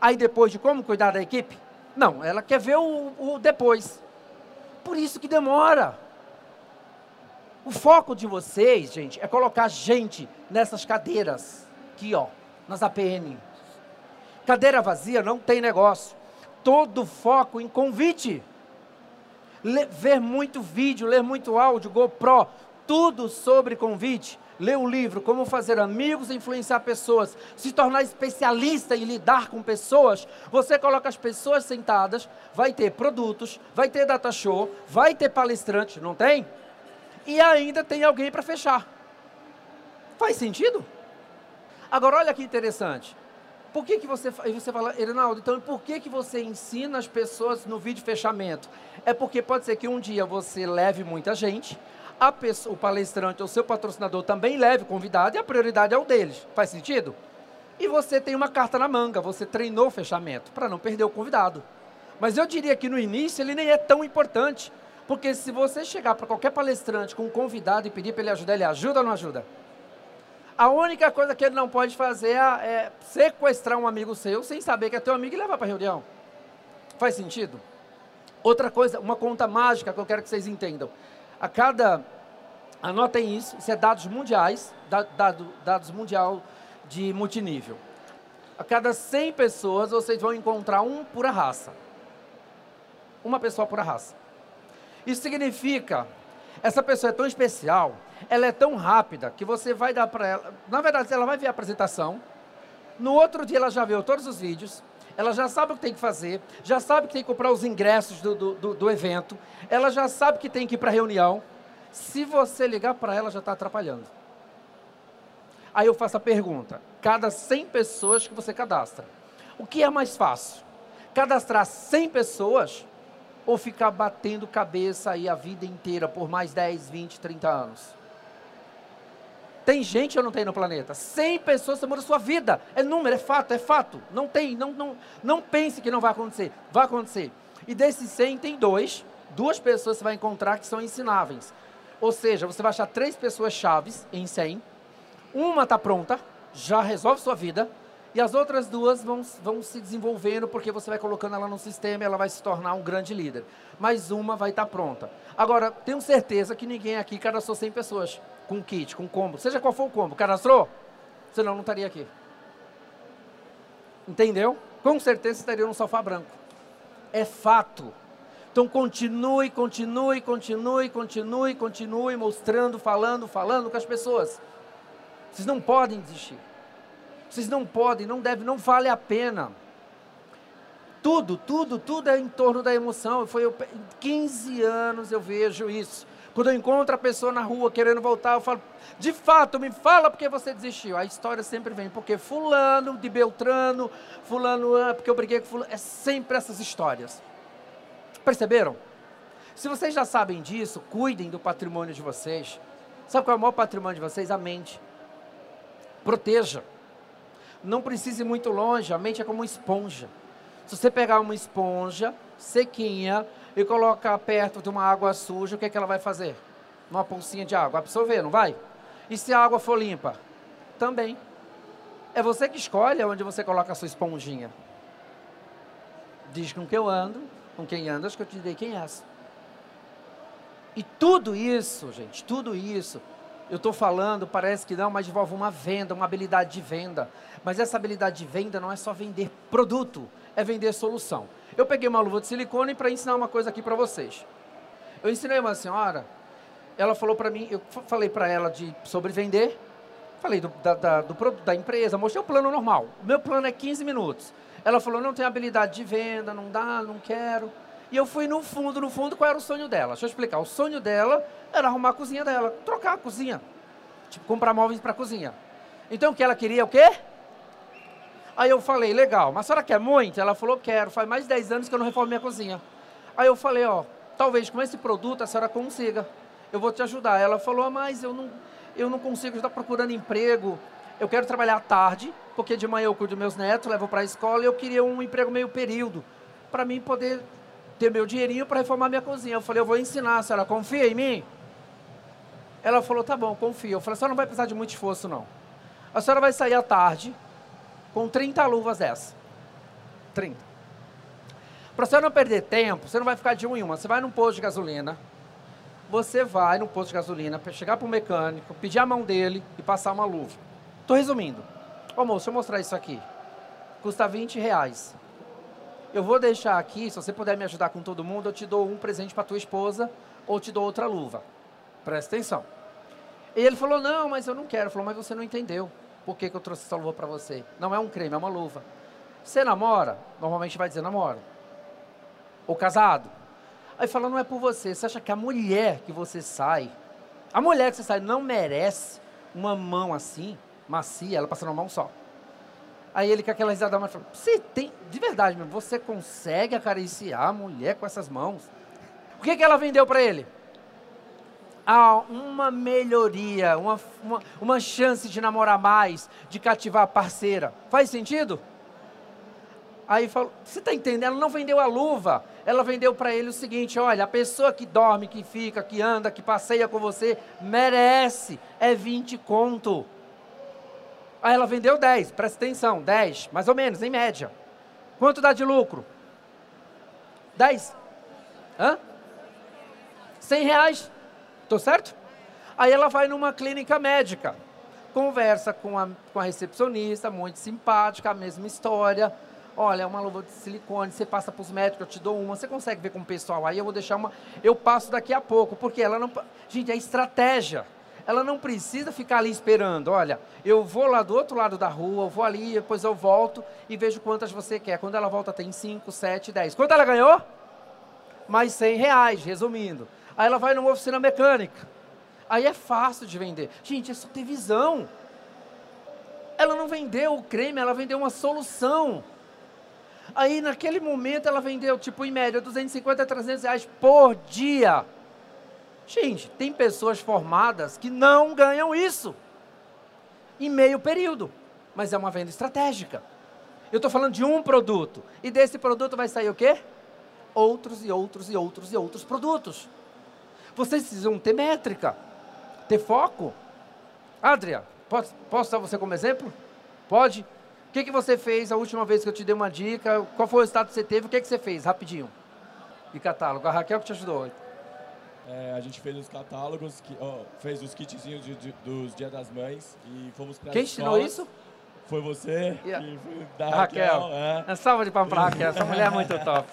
Aí depois de como cuidar da equipe? Não, ela quer ver o, o depois. Por isso que demora. O foco de vocês, gente, é colocar gente nessas cadeiras, aqui, ó, nas APN. Cadeira vazia não tem negócio. Todo foco em convite. Ver muito vídeo, ler muito áudio, GoPro, tudo sobre convite. Ler o livro Como Fazer Amigos e Influenciar Pessoas, se tornar especialista em lidar com pessoas. Você coloca as pessoas sentadas, vai ter produtos, vai ter data show, vai ter palestrante, não tem? E ainda tem alguém para fechar. Faz sentido? Agora, olha que interessante. Por que, que você, você fala, Erinaldo, então por que, que você ensina as pessoas no vídeo fechamento? É porque pode ser que um dia você leve muita gente, pessoa, o palestrante ou seu patrocinador também leve convidado e a prioridade é o deles. Faz sentido? E você tem uma carta na manga, você treinou o fechamento para não perder o convidado. Mas eu diria que no início ele nem é tão importante. Porque se você chegar para qualquer palestrante com um convidado e pedir para ele ajudar, ele ajuda ou não ajuda? A única coisa que ele não pode fazer é sequestrar um amigo seu sem saber que é teu amigo e levar para a reunião. Faz sentido? Outra coisa, uma conta mágica que eu quero que vocês entendam. A cada. Anotem isso, isso é dados mundiais, dado, dados mundial de multinível. A cada 100 pessoas, vocês vão encontrar um por raça. Uma pessoa por raça. Isso significa, essa pessoa é tão especial, ela é tão rápida, que você vai dar para ela. Na verdade, ela vai ver a apresentação. No outro dia, ela já viu todos os vídeos. Ela já sabe o que tem que fazer, já sabe que tem que comprar os ingressos do, do, do, evento, ela já sabe que tem que ir para a reunião. Se você ligar para ela, já está atrapalhando. Aí eu faço a pergunta: cada 100 pessoas que você cadastra, o que é mais fácil? Cadastrar 100 pessoas ou ficar batendo cabeça aí a vida inteira por mais 10, 20, 30 anos? Tem gente ou não tem no planeta? 100 pessoas você muda sua vida. É número, é fato, é fato. Não tem, não, não, não pense que não vai acontecer. Vai acontecer. E desses 100 tem dois, duas pessoas você vai encontrar que são ensináveis. Ou seja, você vai achar três pessoas chaves em 100. Uma está pronta, já resolve sua vida. E as outras duas vão, vão se desenvolvendo porque você vai colocando ela no sistema e ela vai se tornar um grande líder. Mas uma vai estar tá pronta. Agora, tenho certeza que ninguém aqui cadastrou 100 pessoas com kit, com combo. Seja qual for o combo, cadastrou? Senão não estaria aqui. Entendeu? Com certeza estaria no sofá branco. É fato. Então continue, continue, continue, continue, continue mostrando, falando, falando com as pessoas. Vocês não podem desistir. Vocês não podem, não devem, não vale a pena. Tudo, tudo, tudo é em torno da emoção. Foi eu, 15 anos eu vejo isso. Quando eu encontro a pessoa na rua querendo voltar, eu falo, de fato, me fala porque você desistiu. A história sempre vem, porque fulano de Beltrano, fulano, ah, porque eu briguei com fulano. É sempre essas histórias. Perceberam? Se vocês já sabem disso, cuidem do patrimônio de vocês. Sabe qual é o maior patrimônio de vocês? A mente. Proteja não precise ir muito longe, a mente é como uma esponja. Se você pegar uma esponja sequinha e colocar perto de uma água suja, o que, é que ela vai fazer? Uma pulsinha de água, absorver, não vai? E se a água for limpa? Também. É você que escolhe onde você coloca a sua esponjinha. Diz com que eu ando, com quem andas, que eu te direi quem és. E tudo isso, gente, tudo isso eu estou falando, parece que não, mas envolve uma venda, uma habilidade de venda. Mas essa habilidade de venda não é só vender produto, é vender solução. Eu peguei uma luva de silicone para ensinar uma coisa aqui para vocês. Eu ensinei uma senhora, ela falou para mim, eu falei para ela de sobre vender, falei do, da, da, do produto da empresa, mostrei o plano normal. O meu plano é 15 minutos. Ela falou, não tenho habilidade de venda, não dá, não quero. E eu fui no fundo, no fundo, qual era o sonho dela? Deixa eu explicar. O sonho dela era arrumar a cozinha dela, trocar a cozinha. Tipo, comprar móveis para a cozinha. Então, o que ela queria, o quê? Aí eu falei, legal, mas a senhora quer muito? Ela falou, quero, faz mais de 10 anos que eu não reformo minha cozinha. Aí eu falei, ó, talvez com esse produto a senhora consiga. Eu vou te ajudar. Ela falou, ah, mas eu não, eu não consigo, estar procurando emprego. Eu quero trabalhar à tarde, porque de manhã eu cuido dos meus netos, levo para a escola e eu queria um emprego meio período, para mim poder ter meu dinheirinho para reformar minha cozinha. Eu falei, eu vou ensinar, a senhora confia em mim? Ela falou, tá bom, confio. Eu falei, a senhora não vai precisar de muito esforço, não. A senhora vai sair à tarde com 30 luvas dessa. 30. Para você não perder tempo, você não vai ficar de um em uma. Você vai num posto de gasolina, você vai num posto de gasolina, chegar para o mecânico, pedir a mão dele e passar uma luva. Estou resumindo. Ô moço, deixa eu mostrar isso aqui. Custa 20 reais. Eu vou deixar aqui, se você puder me ajudar com todo mundo, eu te dou um presente para tua esposa ou te dou outra luva. Presta atenção. E ele falou, não, mas eu não quero. Ele falou, mas você não entendeu. Por que, que eu trouxe essa luva para você? Não é um creme, é uma luva. Você namora? Normalmente vai dizer namora. Ou casado? Aí fala, não é por você. Você acha que a mulher que você sai, a mulher que você sai não merece uma mão assim, macia, ela passando uma mão só. Aí ele com aquela risada mais falou, você tem, de verdade mesmo, você consegue acariciar a mulher com essas mãos? O que, que ela vendeu para ele? Ah, uma melhoria, uma, uma, uma chance de namorar mais, de cativar a parceira. Faz sentido? Aí falou, você está entendendo? Ela não vendeu a luva, ela vendeu para ele o seguinte: olha, a pessoa que dorme, que fica, que anda, que passeia com você, merece, é 20 conto. Aí ela vendeu 10, presta atenção, 10, mais ou menos, em média. Quanto dá de lucro? 10. Hã? 100 reais. Estou certo? Aí ela vai numa clínica médica, conversa com a, com a recepcionista, muito simpática, a mesma história. Olha, é uma luva de silicone, você passa para os médicos, eu te dou uma, você consegue ver com o pessoal aí, eu vou deixar uma, eu passo daqui a pouco, porque ela não, gente, é estratégia ela não precisa ficar ali esperando. Olha, eu vou lá do outro lado da rua, eu vou ali, depois eu volto e vejo quantas você quer. Quando ela volta, tem 5, 7, 10. Quanto ela ganhou? Mais 100 reais, resumindo. Aí ela vai numa oficina mecânica. Aí é fácil de vender. Gente, é só ter visão. Ela não vendeu o creme, ela vendeu uma solução. Aí naquele momento ela vendeu, tipo, em média, 250 a 300 reais por dia. Gente, tem pessoas formadas que não ganham isso em meio período, mas é uma venda estratégica. Eu estou falando de um produto, e desse produto vai sair o quê? Outros e outros e outros e outros produtos. Vocês precisam ter métrica, ter foco. Adria, posso, posso usar você como exemplo? Pode? O que, que você fez a última vez que eu te dei uma dica? Qual foi o estado que você teve? O que, que você fez? Rapidinho. E catálogo. A Raquel que te ajudou. É, a gente fez os catálogos, que, oh, fez os kitzinhos de, de, dos Dia das Mães e fomos para Quem ensinou isso? Foi você, yeah. foi da Raquel. Raquel é. é. Salva de palmas para Raquel, essa mulher é muito top.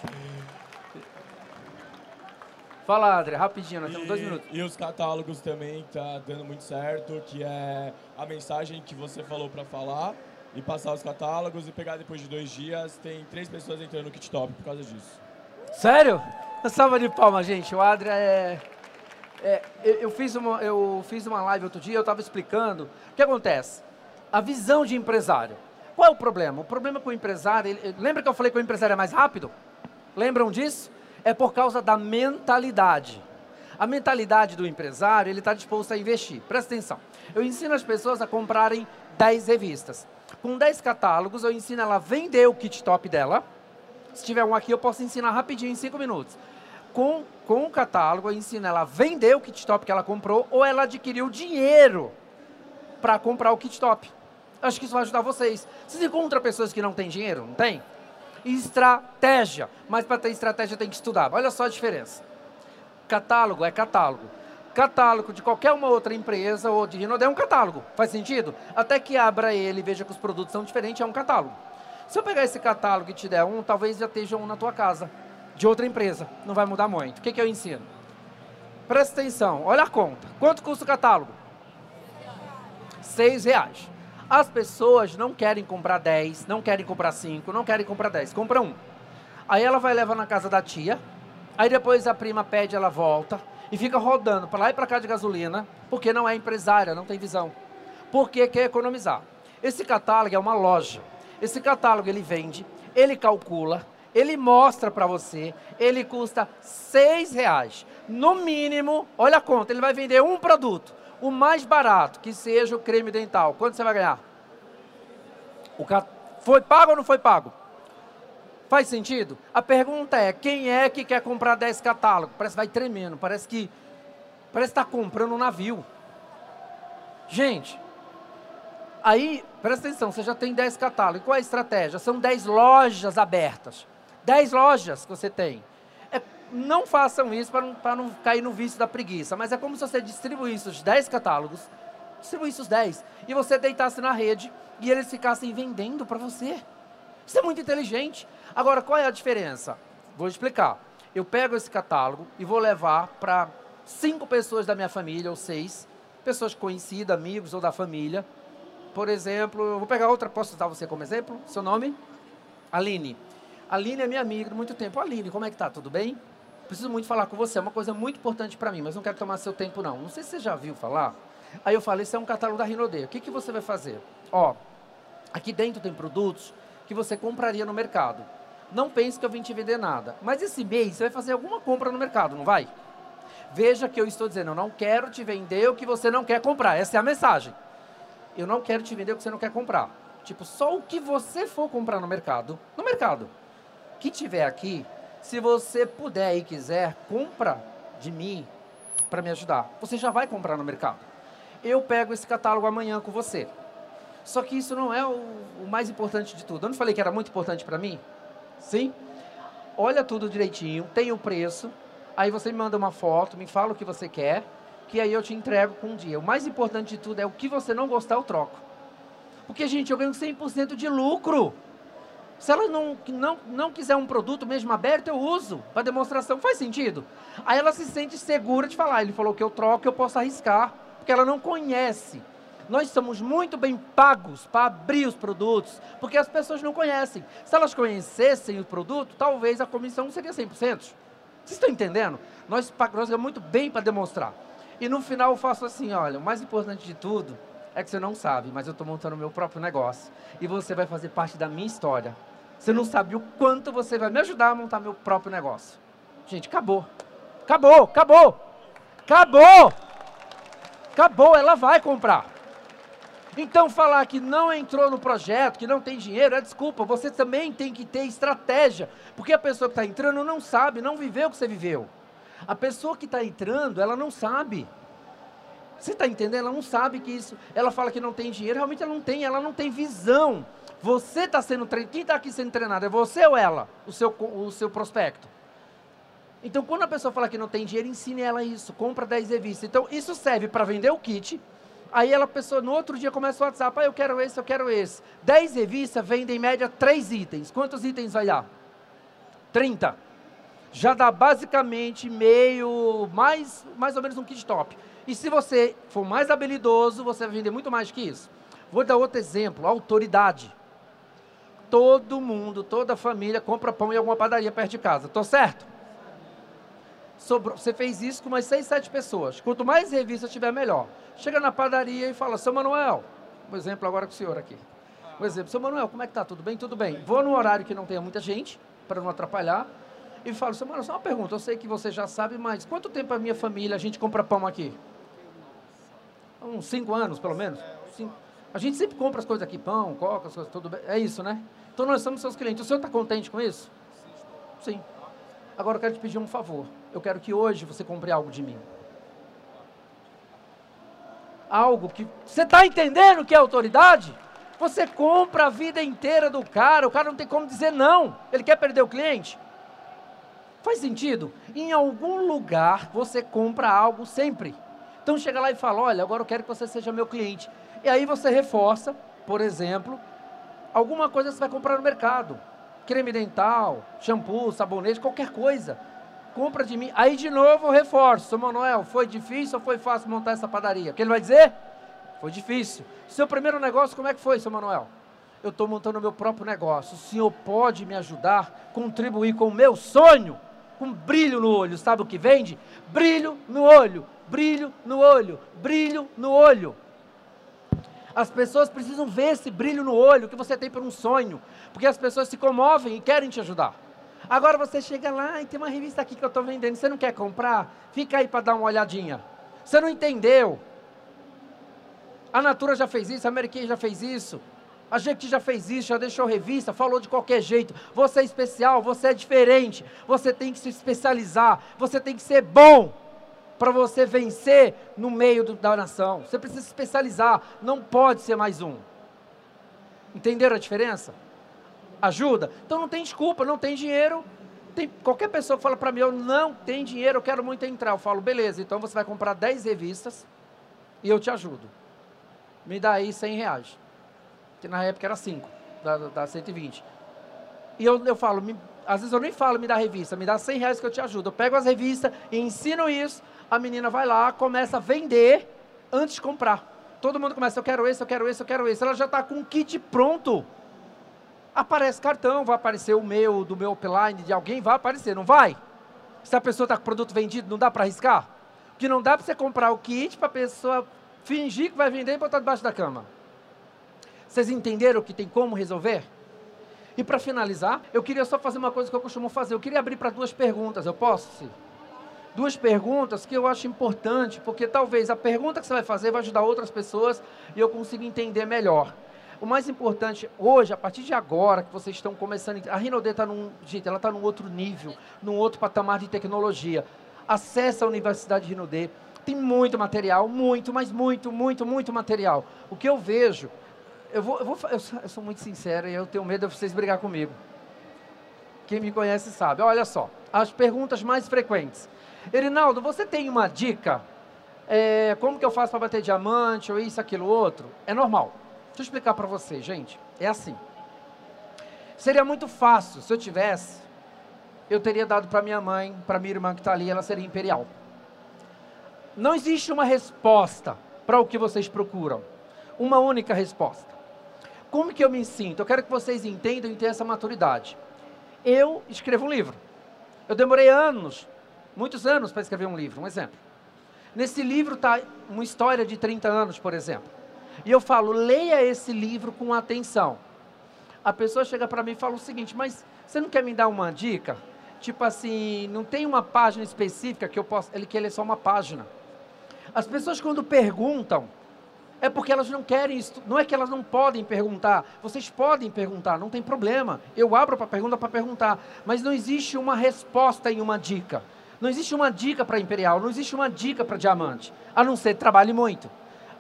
Fala, André, rapidinho, nós e, temos dois minutos. E os catálogos também tá dando muito certo, que é a mensagem que você falou para falar e passar os catálogos e pegar depois de dois dias. Tem três pessoas entrando no Kit Top por causa disso. Sério? Uma salva de palmas, gente. O Adria é, é eu, eu, fiz uma, eu fiz uma live outro dia, eu estava explicando. O que acontece? A visão de empresário. Qual é o problema? O problema com o empresário, ele, lembra que eu falei que o empresário é mais rápido? Lembram disso? É por causa da mentalidade. A mentalidade do empresário, ele está disposto a investir. Presta atenção. Eu ensino as pessoas a comprarem 10 revistas. Com 10 catálogos, eu ensino ela a vender o kit top dela. Se tiver um aqui, eu posso ensinar rapidinho, em 5 minutos com, com o catálogo, eu ensino ela a vender o kit top que ela comprou ou ela adquiriu dinheiro para comprar o kit top. Acho que isso vai ajudar vocês. Vocês encontram pessoas que não têm dinheiro? Não tem? Estratégia. Mas para ter estratégia tem que estudar. Olha só a diferença. Catálogo é catálogo. Catálogo de qualquer uma outra empresa ou de Rinode é um catálogo. Faz sentido? Até que abra ele e veja que os produtos são diferentes, é um catálogo. Se eu pegar esse catálogo e te der um, talvez já esteja um na tua casa de outra empresa. Não vai mudar muito. O que, que eu ensino? Presta atenção, olha a conta. Quanto custa o catálogo? Seis reais. As pessoas não querem comprar 10, não querem comprar 5, não querem comprar 10, compra um. Aí ela vai levar na casa da tia, aí depois a prima pede, ela volta e fica rodando para lá e para cá de gasolina, porque não é empresária, não tem visão. Porque quer economizar. Esse catálogo é uma loja. Esse catálogo ele vende, ele calcula, ele mostra para você, ele custa seis reais. No mínimo, olha a conta, ele vai vender um produto, o mais barato, que seja o creme dental. Quanto você vai ganhar? O cat... Foi pago ou não foi pago? Faz sentido? A pergunta é, quem é que quer comprar 10 catálogos? Parece que vai tremendo, parece que parece que está comprando um navio. Gente, aí, presta atenção, você já tem 10 catálogos. Qual é a estratégia? São 10 lojas abertas. 10 lojas que você tem. É, não façam isso para não, não cair no vício da preguiça, mas é como se você distribuísse os 10 catálogos, distribuísse os 10, e você deitasse na rede e eles ficassem vendendo para você. Isso é muito inteligente. Agora, qual é a diferença? Vou explicar. Eu pego esse catálogo e vou levar para cinco pessoas da minha família, ou seis, pessoas conhecidas, amigos ou da família. Por exemplo, eu vou pegar outra, posso usar você como exemplo? Seu nome? Aline. Aline é minha amiga de muito tempo. Aline, como é que tá? Tudo bem? Preciso muito falar com você. É uma coisa muito importante para mim, mas não quero tomar seu tempo, não. Não sei se você já viu falar. Aí eu falei, isso é um catálogo da Rinode. O que, que você vai fazer? Ó, aqui dentro tem produtos que você compraria no mercado. Não pense que eu vim te vender nada. Mas esse mês você vai fazer alguma compra no mercado, não vai? Veja que eu estou dizendo, eu não quero te vender o que você não quer comprar. Essa é a mensagem. Eu não quero te vender o que você não quer comprar. Tipo, só o que você for comprar no mercado. No mercado que tiver aqui, se você puder e quiser, compra de mim para me ajudar. Você já vai comprar no mercado. Eu pego esse catálogo amanhã com você. Só que isso não é o, o mais importante de tudo. Eu não falei que era muito importante para mim? Sim? Olha tudo direitinho, tem o preço, aí você me manda uma foto, me fala o que você quer, que aí eu te entrego com um dia. O mais importante de tudo é o que você não gostar, eu troco. Porque, gente, eu ganho 100% de lucro. Se ela não, não, não quiser um produto mesmo aberto, eu uso para demonstração. Faz sentido? Aí ela se sente segura de falar. Ele falou que eu troco, eu posso arriscar, porque ela não conhece. Nós somos muito bem pagos para abrir os produtos, porque as pessoas não conhecem. Se elas conhecessem o produto, talvez a comissão seria 100%. Vocês estão entendendo? Nós pagamos muito bem para demonstrar. E no final eu faço assim, olha, o mais importante de tudo é que você não sabe, mas eu estou montando o meu próprio negócio. E você vai fazer parte da minha história. Você não sabe o quanto você vai me ajudar a montar meu próprio negócio. Gente, acabou. Acabou, acabou. Acabou. Acabou, ela vai comprar. Então falar que não entrou no projeto, que não tem dinheiro, é desculpa. Você também tem que ter estratégia. Porque a pessoa que está entrando não sabe, não viveu o que você viveu. A pessoa que está entrando, ela não sabe. Você está entendendo? Ela não sabe que isso. Ela fala que não tem dinheiro, realmente ela não tem, ela não tem visão. Você está sendo treinado. Quem está aqui sendo treinado? É você ou ela? O seu, o seu prospecto. Então, quando a pessoa fala que não tem dinheiro, ensine ela isso. Compra 10 revistas. Então, isso serve para vender o kit. Aí ela pessoa, no outro dia começa o WhatsApp, ah, eu quero esse, eu quero esse. 10 revistas vendem em média 3 itens. Quantos itens vai dar? 30 já dá basicamente meio, mais, mais ou menos um kit top. E se você for mais habilidoso, você vai vender muito mais que isso. Vou dar outro exemplo, autoridade. Todo mundo, toda família compra pão em alguma padaria perto de casa. Tô certo? Sobrou, você fez isso com umas 6, 7 pessoas. Quanto mais revistas tiver, melhor. Chega na padaria e fala, seu Manuel, um exemplo agora com o senhor aqui. Um exemplo, seu Manuel, como é que tá? Tudo bem? Tudo bem. Vou no horário que não tenha muita gente, para não atrapalhar e falo, Samara, só uma pergunta, eu sei que você já sabe, mas quanto tempo a minha família, a gente compra pão aqui? Uns cinco anos, pelo menos? Cinco. A gente sempre compra as coisas aqui, pão, coca, as coisas, tudo bem. É isso, né? Então nós somos seus clientes. O senhor está contente com isso? Sim. Agora eu quero te pedir um favor. Eu quero que hoje você compre algo de mim. Algo que. Você está entendendo que é autoridade? Você compra a vida inteira do cara, o cara não tem como dizer não. Ele quer perder o cliente? Faz sentido? Em algum lugar você compra algo sempre. Então chega lá e fala: Olha, agora eu quero que você seja meu cliente. E aí você reforça, por exemplo, alguma coisa que você vai comprar no mercado: creme dental, shampoo, sabonete, qualquer coisa. Compra de mim. Aí de novo reforço: Manuel, foi difícil ou foi fácil montar essa padaria? O que ele vai dizer? Foi difícil. Seu primeiro negócio, como é que foi, São Manuel? Eu estou montando o meu próprio negócio. O senhor pode me ajudar, contribuir com o meu sonho? Com brilho no olho. Sabe o que vende? Brilho no olho, brilho no olho, brilho no olho. As pessoas precisam ver esse brilho no olho que você tem por um sonho, porque as pessoas se comovem e querem te ajudar. Agora você chega lá e tem uma revista aqui que eu estou vendendo, você não quer comprar? Fica aí para dar uma olhadinha. Você não entendeu. A Natura já fez isso, a American já fez isso. A gente já fez isso, já deixou revista, falou de qualquer jeito. Você é especial, você é diferente. Você tem que se especializar, você tem que ser bom para você vencer no meio do, da nação. Você precisa se especializar, não pode ser mais um. Entenderam a diferença? Ajuda? Então não tem desculpa, não tem dinheiro. Tem, qualquer pessoa que fala para mim, eu não tenho dinheiro, eu quero muito entrar. Eu falo, beleza, então você vai comprar 10 revistas e eu te ajudo. Me dá aí 100 reais que na época era 5, da, da 120. E eu, eu falo, me, às vezes eu nem falo, me dá revista, me dá 100 reais que eu te ajudo. Eu pego as revistas e ensino isso, a menina vai lá, começa a vender antes de comprar. Todo mundo começa, eu quero esse, eu quero esse, eu quero esse. Ela já está com o kit pronto. Aparece cartão, vai aparecer o meu, do meu upline, de alguém, vai aparecer, não vai? Se a pessoa está com o produto vendido, não dá para arriscar? Porque não dá para você comprar o kit para a pessoa fingir que vai vender e botar debaixo da cama. Vocês entenderam que tem como resolver? E para finalizar, eu queria só fazer uma coisa que eu costumo fazer. Eu queria abrir para duas perguntas, eu posso? Duas perguntas que eu acho importante, porque talvez a pergunta que você vai fazer vai ajudar outras pessoas e eu consigo entender melhor. O mais importante hoje, a partir de agora, que vocês estão começando, a Rinode está num, gente, ela está num outro nível, num outro patamar de tecnologia. Acesse a Universidade Rinode, tem muito material, muito, mas muito, muito, muito material. O que eu vejo eu, vou, eu, vou, eu, sou, eu sou muito sincero e eu tenho medo de vocês brigar comigo. Quem me conhece sabe. Olha só, as perguntas mais frequentes. Erinaldo, você tem uma dica? É, como que eu faço para bater diamante ou isso, aquilo, outro? É normal. Deixa eu explicar para você, gente. É assim. Seria muito fácil se eu tivesse, eu teria dado para minha mãe, para minha irmã que está ali, ela seria imperial. Não existe uma resposta para o que vocês procuram. Uma única resposta. Como que eu me sinto? Eu quero que vocês entendam e tenham essa maturidade. Eu escrevo um livro. Eu demorei anos, muitos anos para escrever um livro, um exemplo. Nesse livro está uma história de 30 anos, por exemplo. E eu falo, leia esse livro com atenção. A pessoa chega para mim e fala o seguinte, mas você não quer me dar uma dica? Tipo assim, não tem uma página específica que eu possa. Ele quer ler só uma página. As pessoas quando perguntam, é porque elas não querem, não é que elas não podem perguntar. Vocês podem perguntar, não tem problema. Eu abro para pergunta para perguntar, mas não existe uma resposta em uma dica. Não existe uma dica para imperial, não existe uma dica para diamante, a não ser trabalhe muito.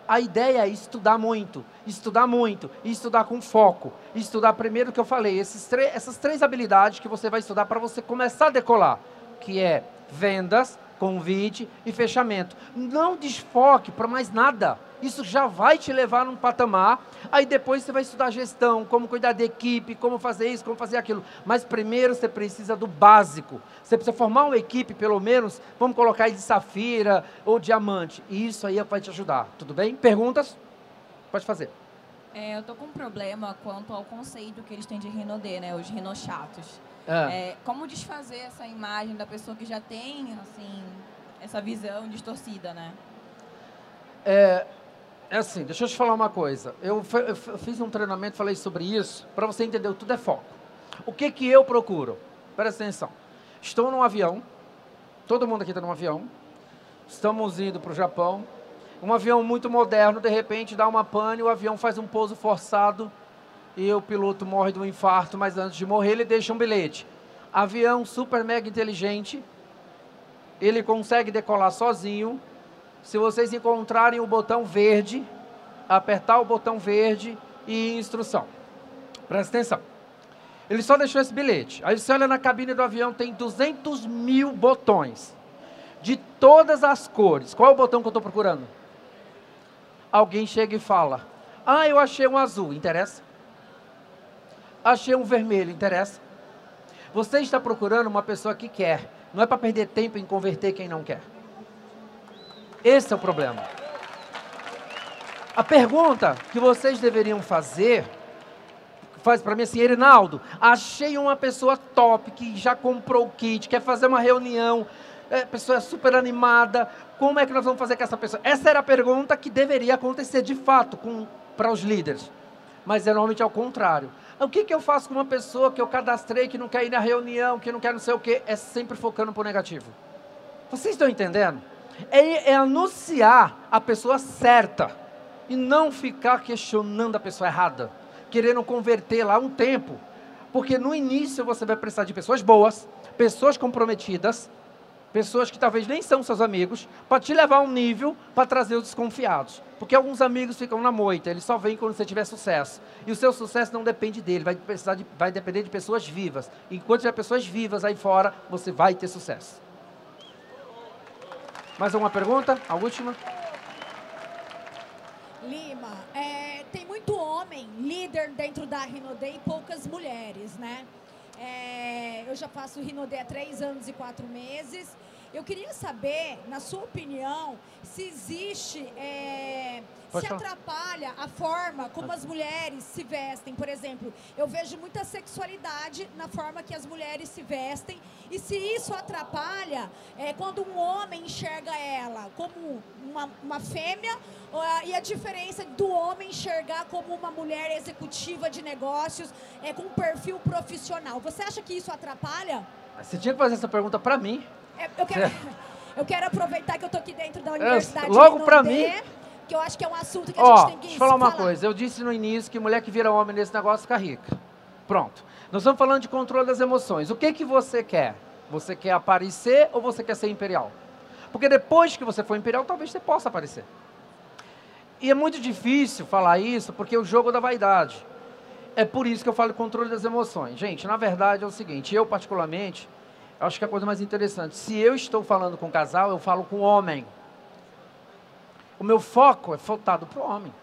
A ideia é estudar muito, estudar muito, e estudar com foco. Estudar primeiro que eu falei, essas três habilidades que você vai estudar para você começar a decolar, que é vendas, convite e fechamento. Não desfoque para mais nada. Isso já vai te levar num patamar. Aí depois você vai estudar gestão, como cuidar da equipe, como fazer isso, como fazer aquilo. Mas primeiro você precisa do básico. Você precisa formar uma equipe, pelo menos, vamos colocar aí de safira ou diamante. E isso aí vai te ajudar. Tudo bem? Perguntas? Pode fazer. É, eu tô com um problema quanto ao conceito que eles têm de rinodê, né? Os rinochatos. Ah. É, como desfazer essa imagem da pessoa que já tem, assim, essa visão distorcida, né? É, é assim, deixa eu te falar uma coisa. Eu, eu fiz um treinamento, falei sobre isso, para você entender, tudo é foco. O que que eu procuro? Presta atenção. Estou num avião, todo mundo aqui está num avião, estamos indo para o Japão, um avião muito moderno, de repente dá uma pane, o avião faz um pouso forçado, e o piloto morre de um infarto, mas antes de morrer ele deixa um bilhete. Avião super mega inteligente, ele consegue decolar sozinho. Se vocês encontrarem o botão verde, apertar o botão verde e instrução. Presta atenção. Ele só deixou esse bilhete. Aí você olha na cabine do avião, tem 200 mil botões. De todas as cores. Qual é o botão que eu estou procurando? Alguém chega e fala: Ah, eu achei um azul. Interessa? Achei um vermelho, interessa? Você está procurando uma pessoa que quer, não é para perder tempo em converter quem não quer. Esse é o problema. A pergunta que vocês deveriam fazer, faz para mim assim, Erinaldo, achei uma pessoa top que já comprou o kit, quer fazer uma reunião, é, pessoa é super animada, como é que nós vamos fazer com essa pessoa? Essa era a pergunta que deveria acontecer de fato para os líderes. Mas é normalmente ao contrário. O que, que eu faço com uma pessoa que eu cadastrei, que não quer ir na reunião, que não quer não sei o quê? É sempre focando para o negativo. Vocês estão entendendo? É, é anunciar a pessoa certa e não ficar questionando a pessoa errada, querendo converter lá um tempo. Porque no início você vai precisar de pessoas boas, pessoas comprometidas, pessoas que talvez nem são seus amigos, para te levar a um nível para trazer os desconfiados. Porque alguns amigos ficam na moita, eles só vêm quando você tiver sucesso. E o seu sucesso não depende dele, vai, precisar de, vai depender de pessoas vivas. Enquanto tiver pessoas vivas aí fora, você vai ter sucesso. Mais alguma pergunta? A última? Lima, é, tem muito homem líder dentro da Rinodê e poucas mulheres, né? É, eu já faço Rinodê há três anos e quatro meses. Eu queria saber, na sua opinião, se existe, é, se atrapalha a forma como as mulheres se vestem. Por exemplo, eu vejo muita sexualidade na forma que as mulheres se vestem. E se isso atrapalha, é, quando um homem enxerga ela como uma, uma fêmea, e a diferença do homem enxergar como uma mulher executiva de negócios, é, com um perfil profissional. Você acha que isso atrapalha? Você tinha que fazer essa pergunta para mim. É, eu, quero, eu quero aproveitar que eu estou aqui dentro da Universidade é, Logo para mim. Que eu acho que é um assunto que a gente tem que deixa eu falar uma coisa. Eu disse no início que mulher que vira homem nesse negócio fica rica. Pronto. Nós estamos falando de controle das emoções. O que, que você quer? Você quer aparecer ou você quer ser imperial? Porque depois que você for imperial, talvez você possa aparecer. E é muito difícil falar isso porque é o jogo da vaidade. É por isso que eu falo controle das emoções. Gente, na verdade é o seguinte, eu particularmente, acho que é a coisa mais interessante, se eu estou falando com o casal, eu falo com o homem. O meu foco é voltado para o homem.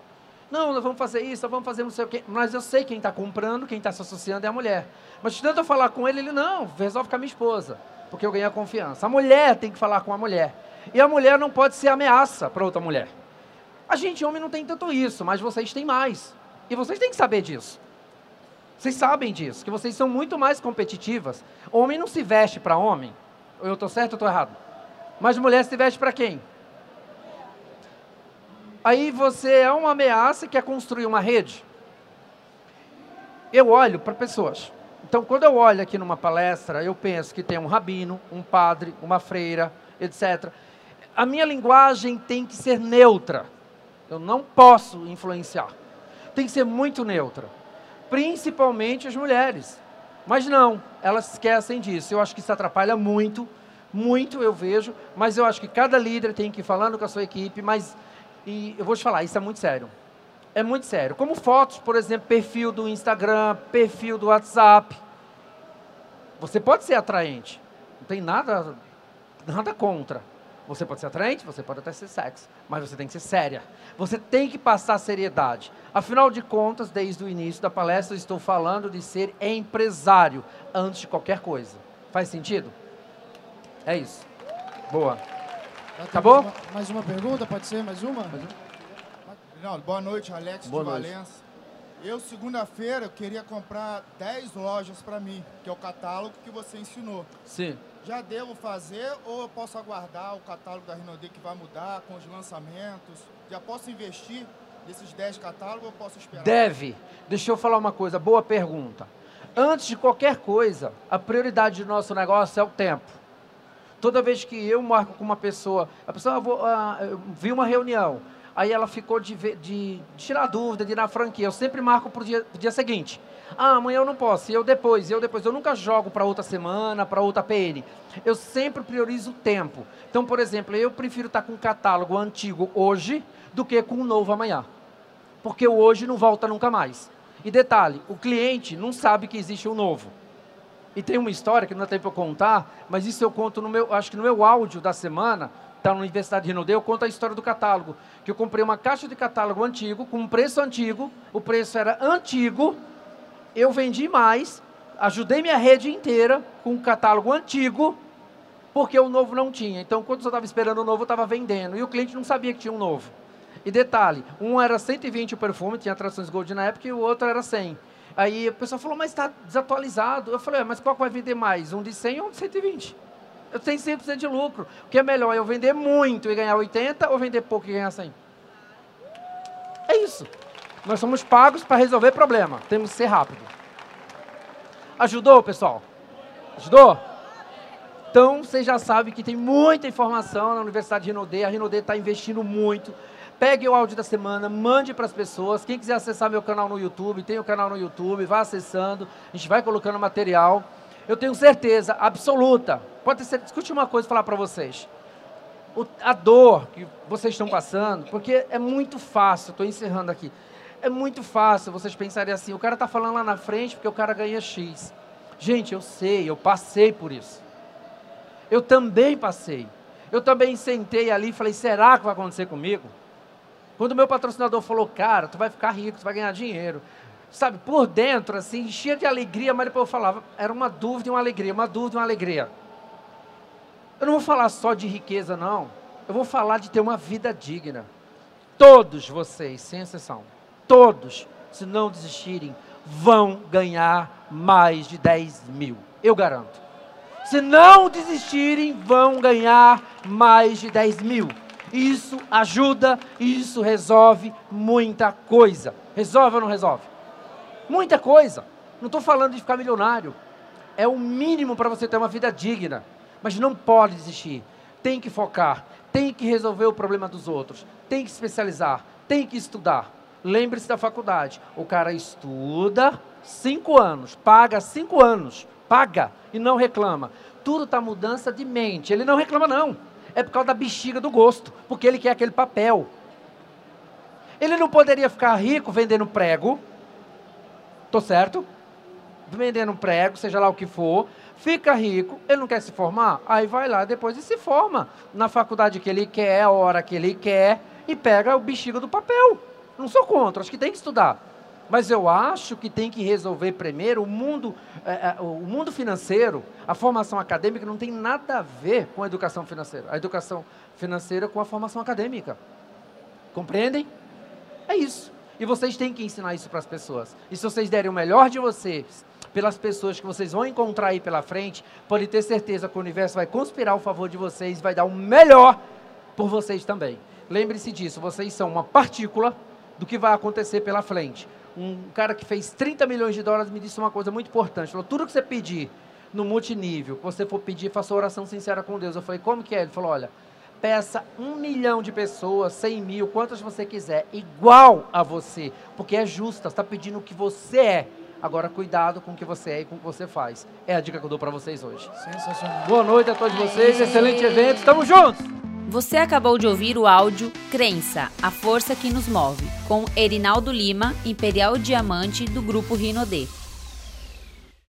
Não, nós vamos fazer isso, nós vamos fazer não sei o quê. Mas eu sei quem está comprando, quem está se associando é a mulher. Mas de tanto eu falar com ele, ele não, resolve com a minha esposa, porque eu ganhei a confiança. A mulher tem que falar com a mulher. E a mulher não pode ser ameaça para outra mulher. A gente, homem, não tem tanto isso, mas vocês têm mais. E vocês têm que saber disso. Vocês sabem disso, que vocês são muito mais competitivas. Homem não se veste para homem. Eu estou certo ou estou errado? Mas mulher se veste para quem? Aí você é uma ameaça e quer construir uma rede. Eu olho para pessoas. Então, quando eu olho aqui numa palestra, eu penso que tem um rabino, um padre, uma freira, etc. A minha linguagem tem que ser neutra. Eu não posso influenciar. Tem que ser muito neutra principalmente as mulheres. Mas não, elas esquecem disso. Eu acho que isso atrapalha muito, muito eu vejo, mas eu acho que cada líder tem que ir falando com a sua equipe, mas e eu vou te falar, isso é muito sério. É muito sério. Como fotos, por exemplo, perfil do Instagram, perfil do WhatsApp. Você pode ser atraente. Não tem nada, nada contra. Você pode ser atraente, você pode até ser sexy, mas você tem que ser séria. Você tem que passar seriedade. Afinal de contas, desde o início da palestra, eu estou falando de ser empresário antes de qualquer coisa. Faz sentido? É isso. Boa. Acabou? Mais uma pergunta, pode ser? Mais uma? Mais uma? boa noite, Alex boa de noite. Valença. Eu, segunda-feira, queria comprar 10 lojas para mim, que é o catálogo que você ensinou. Sim. Já devo fazer ou eu posso aguardar o catálogo da Rinode que vai mudar com os lançamentos? Já posso investir nesses 10 catálogos ou posso esperar? Deve. Deixa eu falar uma coisa, boa pergunta. Antes de qualquer coisa, a prioridade do nosso negócio é o tempo. Toda vez que eu marco com uma pessoa, a pessoa, vou, uh, eu vi uma reunião, aí ela ficou de, de, de, tirar dúvida, de ir na franquia, eu sempre marco para o dia, dia seguinte. Ah, amanhã eu não posso, e eu depois, e eu depois. Eu nunca jogo para outra semana, para outra PN. Eu sempre priorizo o tempo. Então, por exemplo, eu prefiro estar com um catálogo antigo hoje do que com um novo amanhã. Porque o hoje não volta nunca mais. E detalhe, o cliente não sabe que existe um novo. E tem uma história que não dá tempo eu contar, mas isso eu conto no meu, acho que no meu áudio da semana, está na Universidade de Rinodê, eu conto a história do catálogo. Que eu comprei uma caixa de catálogo antigo, com um preço antigo, o preço era antigo, eu vendi mais, ajudei minha rede inteira com um catálogo antigo, porque o novo não tinha. Então, quando eu estava esperando o novo, eu estava vendendo. E o cliente não sabia que tinha um novo. E detalhe, um era 120 o perfume, tinha atrações Gold na época, e o outro era 100. Aí a pessoa falou, mas está desatualizado. Eu falei, mas qual vai vender mais? Um de 100 ou um de 120? Eu tenho 100% de lucro. O que é melhor, eu vender muito e ganhar 80 ou vender pouco e ganhar 100? É isso. Nós somos pagos para resolver problema. Temos que ser rápido. Ajudou, pessoal? Ajudou? Então, você já sabe que tem muita informação na Universidade de Rinodê. A Rinodê está investindo muito. Pegue o áudio da semana, mande para as pessoas. Quem quiser acessar meu canal no YouTube, tem o canal no YouTube, vá acessando. A gente vai colocando material. Eu tenho certeza absoluta. Pode ser, discutir uma coisa e falar para vocês. O, a dor que vocês estão passando, porque é muito fácil, estou encerrando aqui. É muito fácil vocês pensarem assim, o cara está falando lá na frente porque o cara ganha X. Gente, eu sei, eu passei por isso. Eu também passei. Eu também sentei ali e falei, será que vai acontecer comigo? Quando o meu patrocinador falou, cara, tu vai ficar rico, tu vai ganhar dinheiro. Sabe, por dentro, assim, cheia de alegria, mas depois eu falava, era uma dúvida e uma alegria, uma dúvida e uma alegria. Eu não vou falar só de riqueza, não. Eu vou falar de ter uma vida digna. Todos vocês, sem exceção todos, se não desistirem, vão ganhar mais de 10 mil. Eu garanto. Se não desistirem, vão ganhar mais de 10 mil. Isso ajuda, isso resolve muita coisa. Resolve ou não resolve? Muita coisa. Não estou falando de ficar milionário. É o mínimo para você ter uma vida digna. Mas não pode desistir. Tem que focar. Tem que resolver o problema dos outros. Tem que especializar. Tem que estudar. Lembre-se da faculdade. O cara estuda cinco anos, paga cinco anos, paga e não reclama. Tudo está mudança de mente. Ele não reclama, não. É por causa da bexiga do gosto, porque ele quer aquele papel. Ele não poderia ficar rico vendendo prego. Tô certo? Vendendo prego, seja lá o que for. Fica rico, ele não quer se formar? Aí vai lá depois e se forma na faculdade que ele quer, a hora que ele quer e pega o bexiga do papel. Não sou contra, acho que tem que estudar. Mas eu acho que tem que resolver primeiro o mundo, é, é, o mundo financeiro, a formação acadêmica não tem nada a ver com a educação financeira. A educação financeira com a formação acadêmica. Compreendem? É isso. E vocês têm que ensinar isso para as pessoas. E se vocês derem o melhor de vocês pelas pessoas que vocês vão encontrar aí pela frente, pode ter certeza que o universo vai conspirar ao favor de vocês, vai dar o melhor por vocês também. Lembre-se disso, vocês são uma partícula do que vai acontecer pela frente. Um cara que fez 30 milhões de dólares me disse uma coisa muito importante. Falou: tudo que você pedir no multinível, que você for pedir, faça oração sincera com Deus. Eu falei: como que é? Ele falou: olha, peça um milhão de pessoas, cem mil, quantas você quiser, igual a você, porque é justa, você está pedindo o que você é. Agora, cuidado com o que você é e com o que você faz. É a dica que eu dou para vocês hoje. Sensacional. Boa noite a todos vocês. Excelente evento. Estamos juntos. Você acabou de ouvir o áudio Crença, a força que nos move, com Erinaldo Lima, Imperial Diamante do grupo Rinodê.